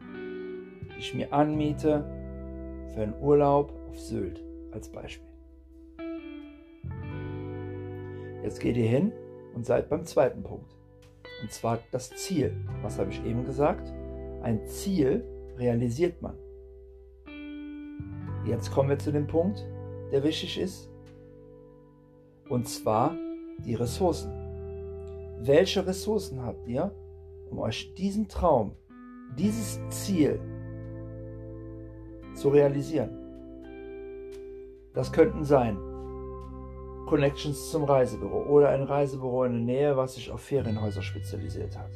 die ich mir anmiete, für einen Urlaub auf Sylt als Beispiel. Jetzt geht ihr hin und seid beim zweiten Punkt. Und zwar das Ziel. Was habe ich eben gesagt? Ein Ziel realisiert man. Jetzt kommen wir zu dem Punkt, der wichtig ist. Und zwar die Ressourcen. Welche Ressourcen habt ihr, um euch diesen Traum, dieses Ziel zu realisieren? Das könnten sein Connections zum Reisebüro oder ein Reisebüro in der Nähe, was sich auf Ferienhäuser spezialisiert hat.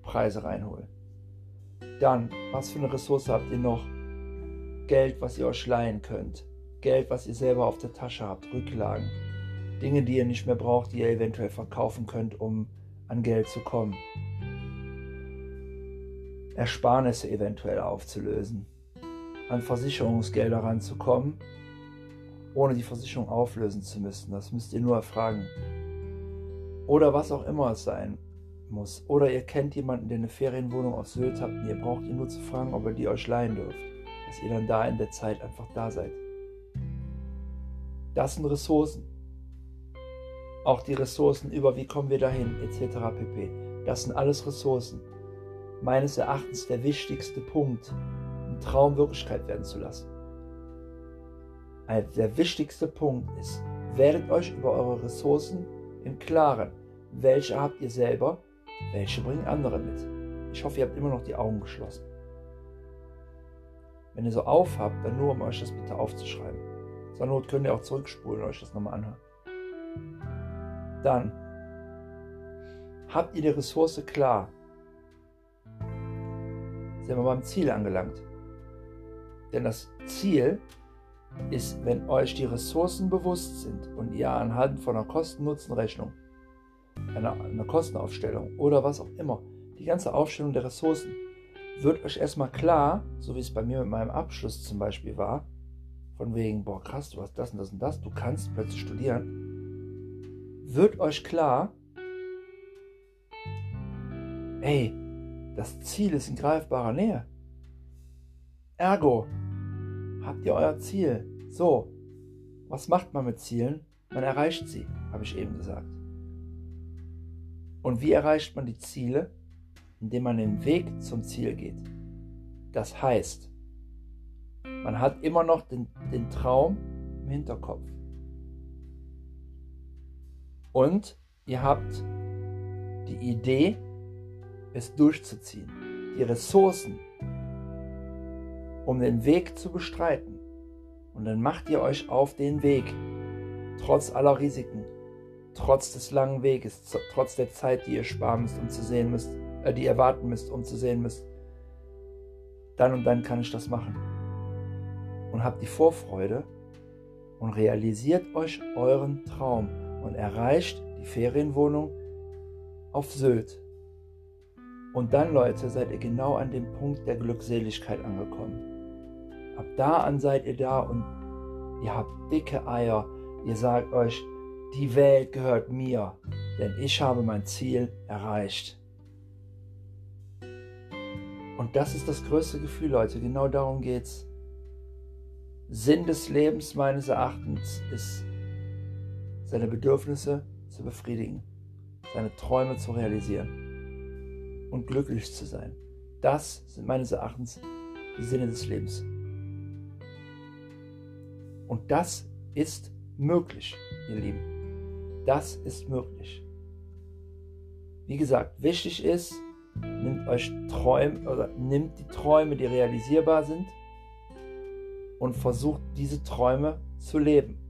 Preise reinholen. Dann, was für eine Ressource habt ihr noch? Geld, was ihr euch leihen könnt. Geld, was ihr selber auf der Tasche habt. Rücklagen. Dinge, die ihr nicht mehr braucht, die ihr eventuell verkaufen könnt, um an Geld zu kommen. Ersparnisse eventuell aufzulösen. An Versicherungsgelder ranzukommen, ohne die Versicherung auflösen zu müssen. Das müsst ihr nur erfragen. Oder was auch immer es sein muss. Oder ihr kennt jemanden, der eine Ferienwohnung auf Sylt hat und ihr braucht ihn nur zu fragen, ob er die euch leihen dürft. Dass ihr dann da in der Zeit einfach da seid. Das sind Ressourcen. Auch die Ressourcen über wie kommen wir dahin, etc. pp. Das sind alles Ressourcen. Meines Erachtens der wichtigste Punkt, einen Traum Wirklichkeit werden zu lassen. Der wichtigste Punkt ist, werdet euch über eure Ressourcen im Klaren. Welche habt ihr selber welche bringen andere mit? Ich hoffe, ihr habt immer noch die Augen geschlossen. Wenn ihr so aufhabt, dann nur, um euch das bitte aufzuschreiben. Zur Not könnt ihr auch zurückspulen und euch das nochmal anhören. Dann habt ihr die Ressource klar. Sind wir beim Ziel angelangt. Denn das Ziel ist, wenn euch die Ressourcen bewusst sind und ihr anhand von einer Kosten-Nutzen-Rechnung eine, eine Kostenaufstellung oder was auch immer, die ganze Aufstellung der Ressourcen, wird euch erstmal klar, so wie es bei mir mit meinem Abschluss zum Beispiel war, von wegen, boah krass, du hast das und das und das, du kannst plötzlich studieren, wird euch klar, ey, das Ziel ist in greifbarer Nähe. Ergo, habt ihr euer Ziel. So, was macht man mit Zielen? Man erreicht sie, habe ich eben gesagt. Und wie erreicht man die Ziele? Indem man den Weg zum Ziel geht. Das heißt, man hat immer noch den, den Traum im Hinterkopf. Und ihr habt die Idee, es durchzuziehen. Die Ressourcen, um den Weg zu bestreiten. Und dann macht ihr euch auf den Weg, trotz aller Risiken, trotz des langen Weges, trotz der Zeit, die ihr sparen müsst, um zu sehen müsst, äh, die ihr warten müsst, um zu sehen müsst, dann und dann kann ich das machen. Und habt die Vorfreude und realisiert euch euren Traum und erreicht die Ferienwohnung auf Sylt. Und dann, Leute, seid ihr genau an dem Punkt der Glückseligkeit angekommen. Ab da an seid ihr da und ihr habt dicke Eier. Ihr sagt euch, die Welt gehört mir, denn ich habe mein Ziel erreicht. Und das ist das größte Gefühl, Leute. Genau darum geht's. Sinn des Lebens meines Erachtens ist, seine Bedürfnisse zu befriedigen, seine Träume zu realisieren und glücklich zu sein. Das sind meines Erachtens die Sinne des Lebens. Und das ist möglich, ihr Lieben. Das ist möglich. Wie gesagt, wichtig ist, nimmt euch Träume oder nimmt die Träume, die realisierbar sind und versucht diese Träume zu leben.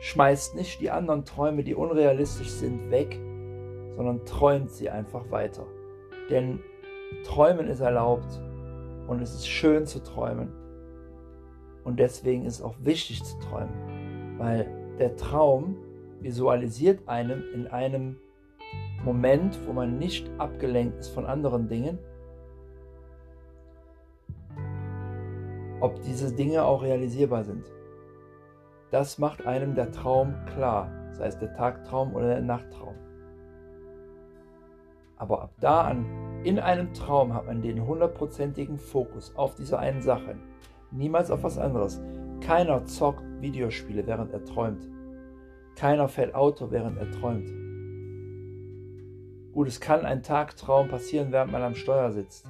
Schmeißt nicht die anderen Träume, die unrealistisch sind, weg, sondern träumt sie einfach weiter. Denn Träumen ist erlaubt und es ist schön zu träumen. Und deswegen ist es auch wichtig zu träumen, weil der Traum visualisiert einem in einem Moment, wo man nicht abgelenkt ist von anderen Dingen, ob diese Dinge auch realisierbar sind. Das macht einem der Traum klar, sei es der Tagtraum oder der Nachttraum. Aber ab da an, in einem Traum hat man den hundertprozentigen Fokus auf diese eine Sache, niemals auf was anderes. Keiner zockt Videospiele, während er träumt. Keiner fährt Auto, während er träumt. Gut, es kann ein Tagtraum passieren, während man am Steuer sitzt.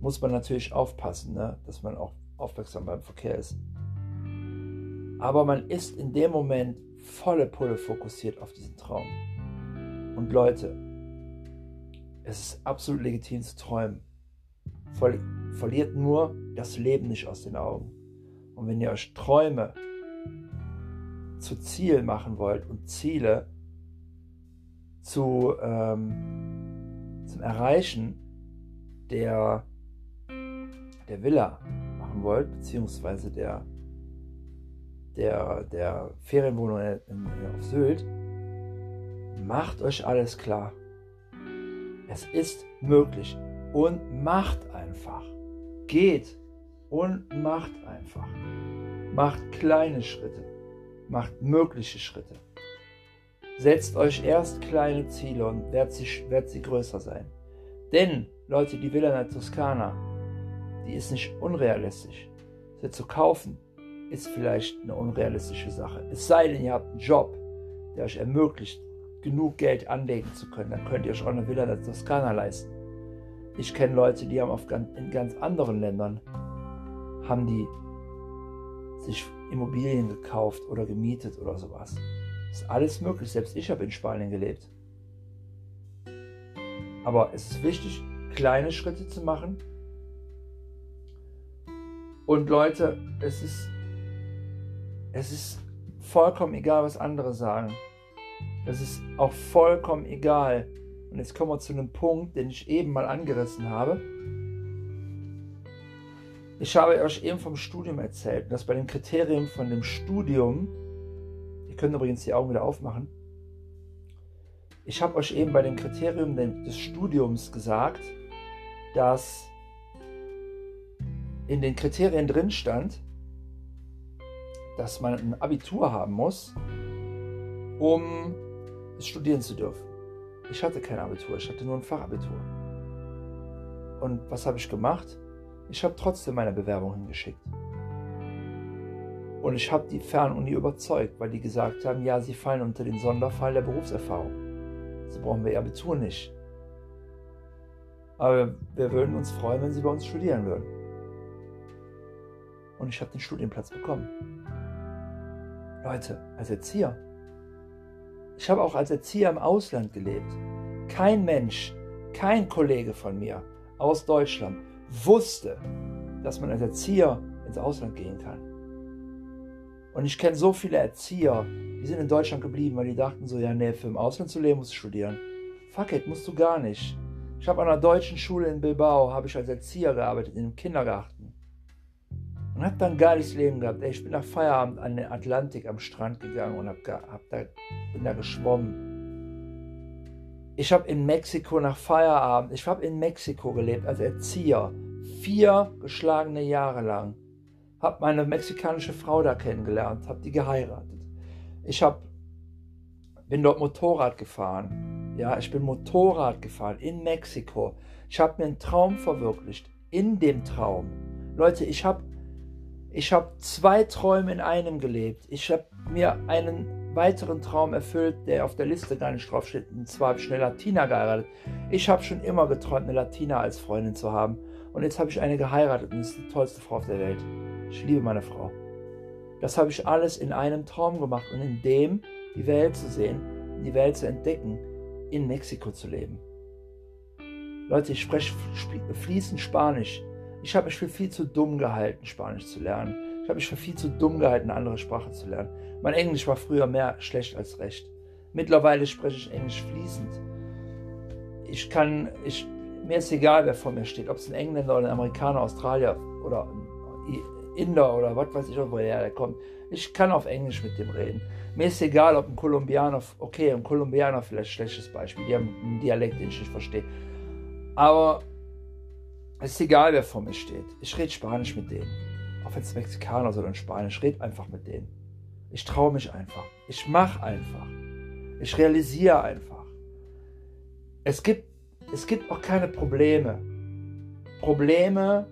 Muss man natürlich aufpassen, ne? dass man auch aufmerksam beim Verkehr ist. Aber man ist in dem Moment volle Pulle fokussiert auf diesen Traum. Und Leute, es ist absolut legitim zu träumen. Verliert nur das Leben nicht aus den Augen. Und wenn ihr euch Träume zu Ziel machen wollt und Ziele zu, ähm, zum Erreichen der, der Villa machen wollt, beziehungsweise der, der, der Ferienwohnung in, in, auf Sylt, macht euch alles klar. Es ist möglich und macht einfach. Geht und macht einfach. Macht kleine Schritte. Macht mögliche Schritte. Setzt euch erst kleine Ziele und werdet sie, werdet sie größer sein. Denn, Leute, die Villa in der Toskana, die ist nicht unrealistisch. Sie zu kaufen, ist vielleicht eine unrealistische Sache. Es sei denn, ihr habt einen Job, der euch ermöglicht, genug Geld anlegen zu können. Dann könnt ihr euch auch eine Villa in der Toskana leisten. Ich kenne Leute, die haben auf ganz, in ganz anderen Ländern haben die sich Immobilien gekauft oder gemietet oder sowas. Ist alles möglich. Selbst ich habe in Spanien gelebt. Aber es ist wichtig, kleine Schritte zu machen. Und Leute, es ist, es ist vollkommen egal, was andere sagen. Es ist auch vollkommen egal. Und jetzt kommen wir zu einem Punkt, den ich eben mal angerissen habe. Ich habe euch eben vom Studium erzählt, dass bei dem Kriterium von dem Studium, ihr könnt übrigens die Augen wieder aufmachen, ich habe euch eben bei dem Kriterium des Studiums gesagt, dass in den Kriterien drin stand, dass man ein Abitur haben muss, um studieren zu dürfen. Ich hatte kein Abitur, ich hatte nur ein Fachabitur. Und was habe ich gemacht? Ich habe trotzdem meine Bewerbung hingeschickt. Und ich habe die Fernuni überzeugt, weil die gesagt haben, ja, sie fallen unter den Sonderfall der Berufserfahrung. So brauchen wir ihr Abitur nicht. Aber wir würden uns freuen, wenn sie bei uns studieren würden. Und ich habe den Studienplatz bekommen. Leute, als Erzieher. Ich habe auch als Erzieher im Ausland gelebt. Kein Mensch, kein Kollege von mir aus Deutschland wusste, dass man als Erzieher ins Ausland gehen kann. Und ich kenne so viele Erzieher, die sind in Deutschland geblieben, weil die dachten so, ja, nee, für im Ausland zu leben, musst du studieren. Fuck it, musst du gar nicht. Ich habe an einer deutschen Schule in Bilbao, habe ich als Erzieher gearbeitet, in einem Kindergarten. Und habe dann ein geiles Leben gehabt. Ich bin nach Feierabend an den Atlantik am Strand gegangen und hab, hab da, bin da geschwommen ich habe in Mexiko nach Feierabend, ich habe in Mexiko gelebt als Erzieher, vier geschlagene Jahre lang. Habe meine mexikanische Frau da kennengelernt, habe die geheiratet. Ich hab, bin dort Motorrad gefahren. Ja, ich bin Motorrad gefahren in Mexiko. Ich habe mir einen Traum verwirklicht. In dem Traum. Leute, ich habe ich hab zwei Träume in einem gelebt. Ich habe mir einen weiteren Traum erfüllt, der auf der Liste gar nicht draufsteht. Und zwar habe ich eine Latina geheiratet. Ich habe schon immer geträumt, eine Latina als Freundin zu haben. Und jetzt habe ich eine geheiratet und ist die tollste Frau auf der Welt. Ich liebe meine Frau. Das habe ich alles in einem Traum gemacht und in dem die Welt zu sehen, die Welt zu entdecken, in Mexiko zu leben. Leute, ich spreche fließend Spanisch. Ich habe mich für viel zu dumm gehalten, Spanisch zu lernen. Ich habe mich für viel zu dumm gehalten, eine andere Sprache zu lernen. Mein Englisch war früher mehr schlecht als recht. Mittlerweile spreche ich Englisch fließend. Ich kann, ich, mir ist egal, wer vor mir steht, ob es ein Engländer oder ein Amerikaner, Australier oder ein Inder oder was weiß ich, woher der kommt. Ich kann auf Englisch mit dem reden. Mir ist egal, ob ein Kolumbianer, okay, ein Kolumbianer vielleicht ein schlechtes Beispiel, die haben einen Dialekt, den ich nicht verstehe. Aber es ist egal, wer vor mir steht. Ich rede Spanisch mit denen auch wenn es Mexikaner sind und Spanisch, red einfach mit denen. Ich traue mich einfach. Ich mache einfach. Ich realisiere einfach. Es gibt, es gibt auch keine Probleme. Probleme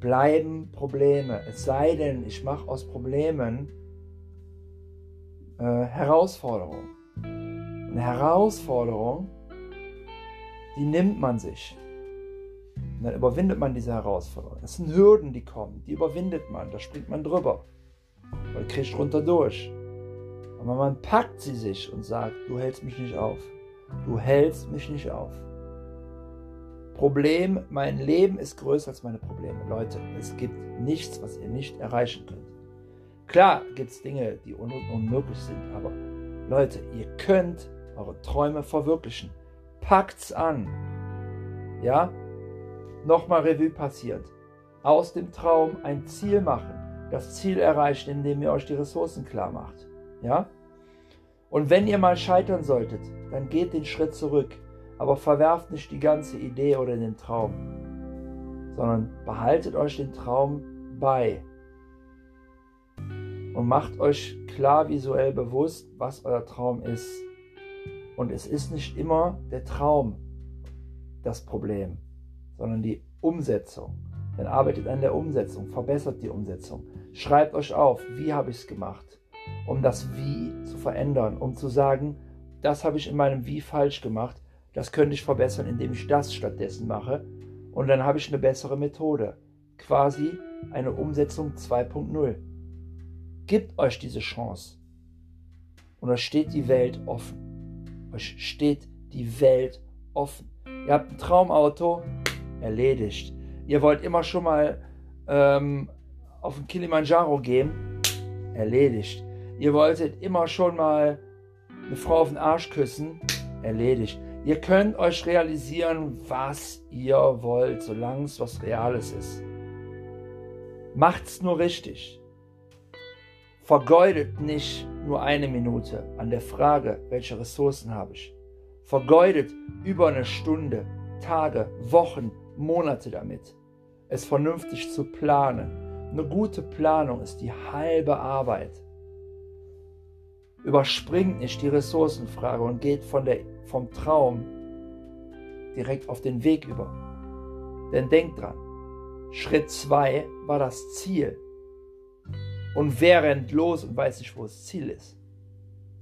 bleiben Probleme. Es sei denn, ich mache aus Problemen äh, Herausforderungen. Eine Herausforderung, die nimmt man sich. Und dann überwindet man diese Herausforderung. Das sind Hürden, die kommen. Die überwindet man. Da springt man drüber. Man kriegt runter durch. Aber man packt sie sich und sagt, du hältst mich nicht auf. Du hältst mich nicht auf. Problem, mein Leben ist größer als meine Probleme. Leute, es gibt nichts, was ihr nicht erreichen könnt. Klar gibt es Dinge, die un unmöglich sind, aber Leute, ihr könnt eure Träume verwirklichen. Packt's an. Ja? Nochmal Revue passiert. Aus dem Traum ein Ziel machen. Das Ziel erreichen, indem ihr euch die Ressourcen klar macht. Ja? Und wenn ihr mal scheitern solltet, dann geht den Schritt zurück. Aber verwerft nicht die ganze Idee oder den Traum, sondern behaltet euch den Traum bei und macht euch klar visuell bewusst, was euer Traum ist. Und es ist nicht immer der Traum das Problem, sondern die Umsetzung. Dann arbeitet an der Umsetzung, verbessert die Umsetzung. Schreibt euch auf, wie habe ich es gemacht, um das Wie zu verändern, um zu sagen, das habe ich in meinem Wie falsch gemacht, das könnte ich verbessern, indem ich das stattdessen mache. Und dann habe ich eine bessere Methode. Quasi eine Umsetzung 2.0. Gebt euch diese Chance. Und euch steht die Welt offen. Euch steht die Welt offen. Ihr habt ein Traumauto, erledigt. Ihr wollt immer schon mal ähm, auf den Kilimanjaro gehen, erledigt. Ihr wolltet immer schon mal eine Frau auf den Arsch küssen, erledigt. Ihr könnt euch realisieren, was ihr wollt, solange es was Reales ist. Macht's nur richtig. Vergeudet nicht nur eine Minute an der Frage, welche Ressourcen habe ich. Vergeudet über eine Stunde, Tage, Wochen, Monate damit, es vernünftig zu planen. Eine gute Planung ist die halbe Arbeit. Überspringt nicht die Ressourcenfrage und geht von der, vom Traum direkt auf den Weg über. Denn denkt dran, Schritt 2 war das Ziel. Und wer rennt los und weiß nicht, wo das Ziel ist?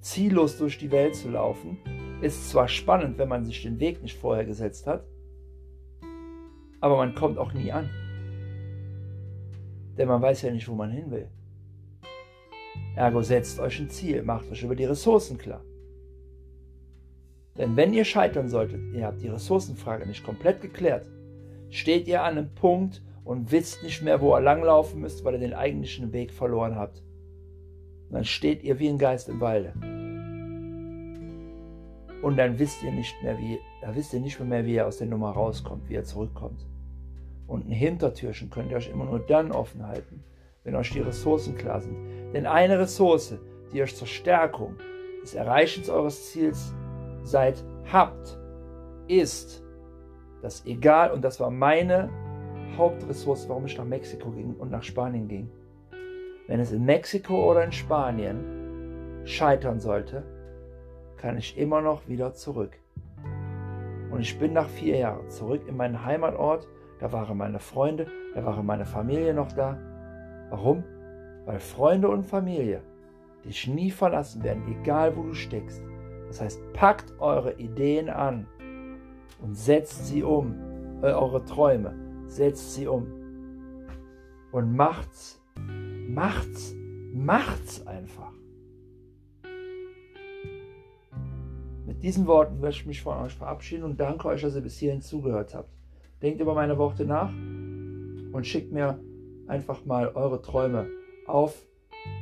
Ziellos durch die Welt zu laufen, ist zwar spannend, wenn man sich den Weg nicht vorher gesetzt hat, aber man kommt auch nie an. Denn man weiß ja nicht, wo man hin will. Ergo setzt euch ein Ziel, macht euch über die Ressourcen klar. Denn wenn ihr scheitern solltet, ihr habt die Ressourcenfrage nicht komplett geklärt, steht ihr an einem Punkt, und wisst nicht mehr, wo ihr langlaufen müsst, weil ihr den eigentlichen Weg verloren habt. Und dann steht ihr wie ein Geist im Walde. Und dann wisst ihr nicht mehr, wie, da wisst ihr nicht mehr, wie ihr aus der Nummer rauskommt, wie ihr zurückkommt. Und ein Hintertürchen könnt ihr euch immer nur dann offen halten, wenn euch die Ressourcen klar sind. Denn eine Ressource, die euch zur Stärkung des Erreichens eures Ziels seid, habt, ist, dass egal, und das war meine Hauptressource, warum ich nach Mexiko ging und nach Spanien ging. Wenn es in Mexiko oder in Spanien scheitern sollte, kann ich immer noch wieder zurück. Und ich bin nach vier Jahren zurück in meinen Heimatort. Da waren meine Freunde, da waren meine Familie noch da. Warum? Weil Freunde und Familie dich nie verlassen werden, egal wo du steckst. Das heißt, packt eure Ideen an und setzt sie um, äh, eure Träume setzt sie um. Und macht's, macht's, macht's einfach. Mit diesen Worten möchte ich mich von euch verabschieden und danke euch, dass ihr bis hierhin zugehört habt. Denkt über meine Worte nach und schickt mir einfach mal eure Träume auf,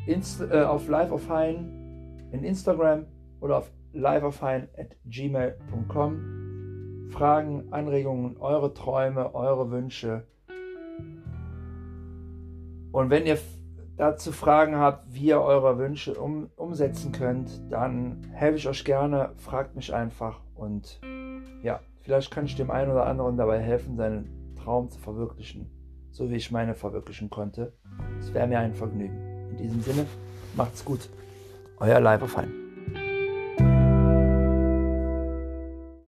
Inst äh, auf Live of Hein in Instagram oder auf liveofhine at gmail.com. Fragen, Anregungen, eure Träume, eure Wünsche. Und wenn ihr dazu Fragen habt, wie ihr eure Wünsche um, umsetzen könnt, dann helfe ich euch gerne. Fragt mich einfach und ja, vielleicht kann ich dem einen oder anderen dabei helfen, seinen Traum zu verwirklichen, so wie ich meine verwirklichen konnte. Es wäre mir ein Vergnügen. In diesem Sinne, macht's gut. Euer Leiberfein.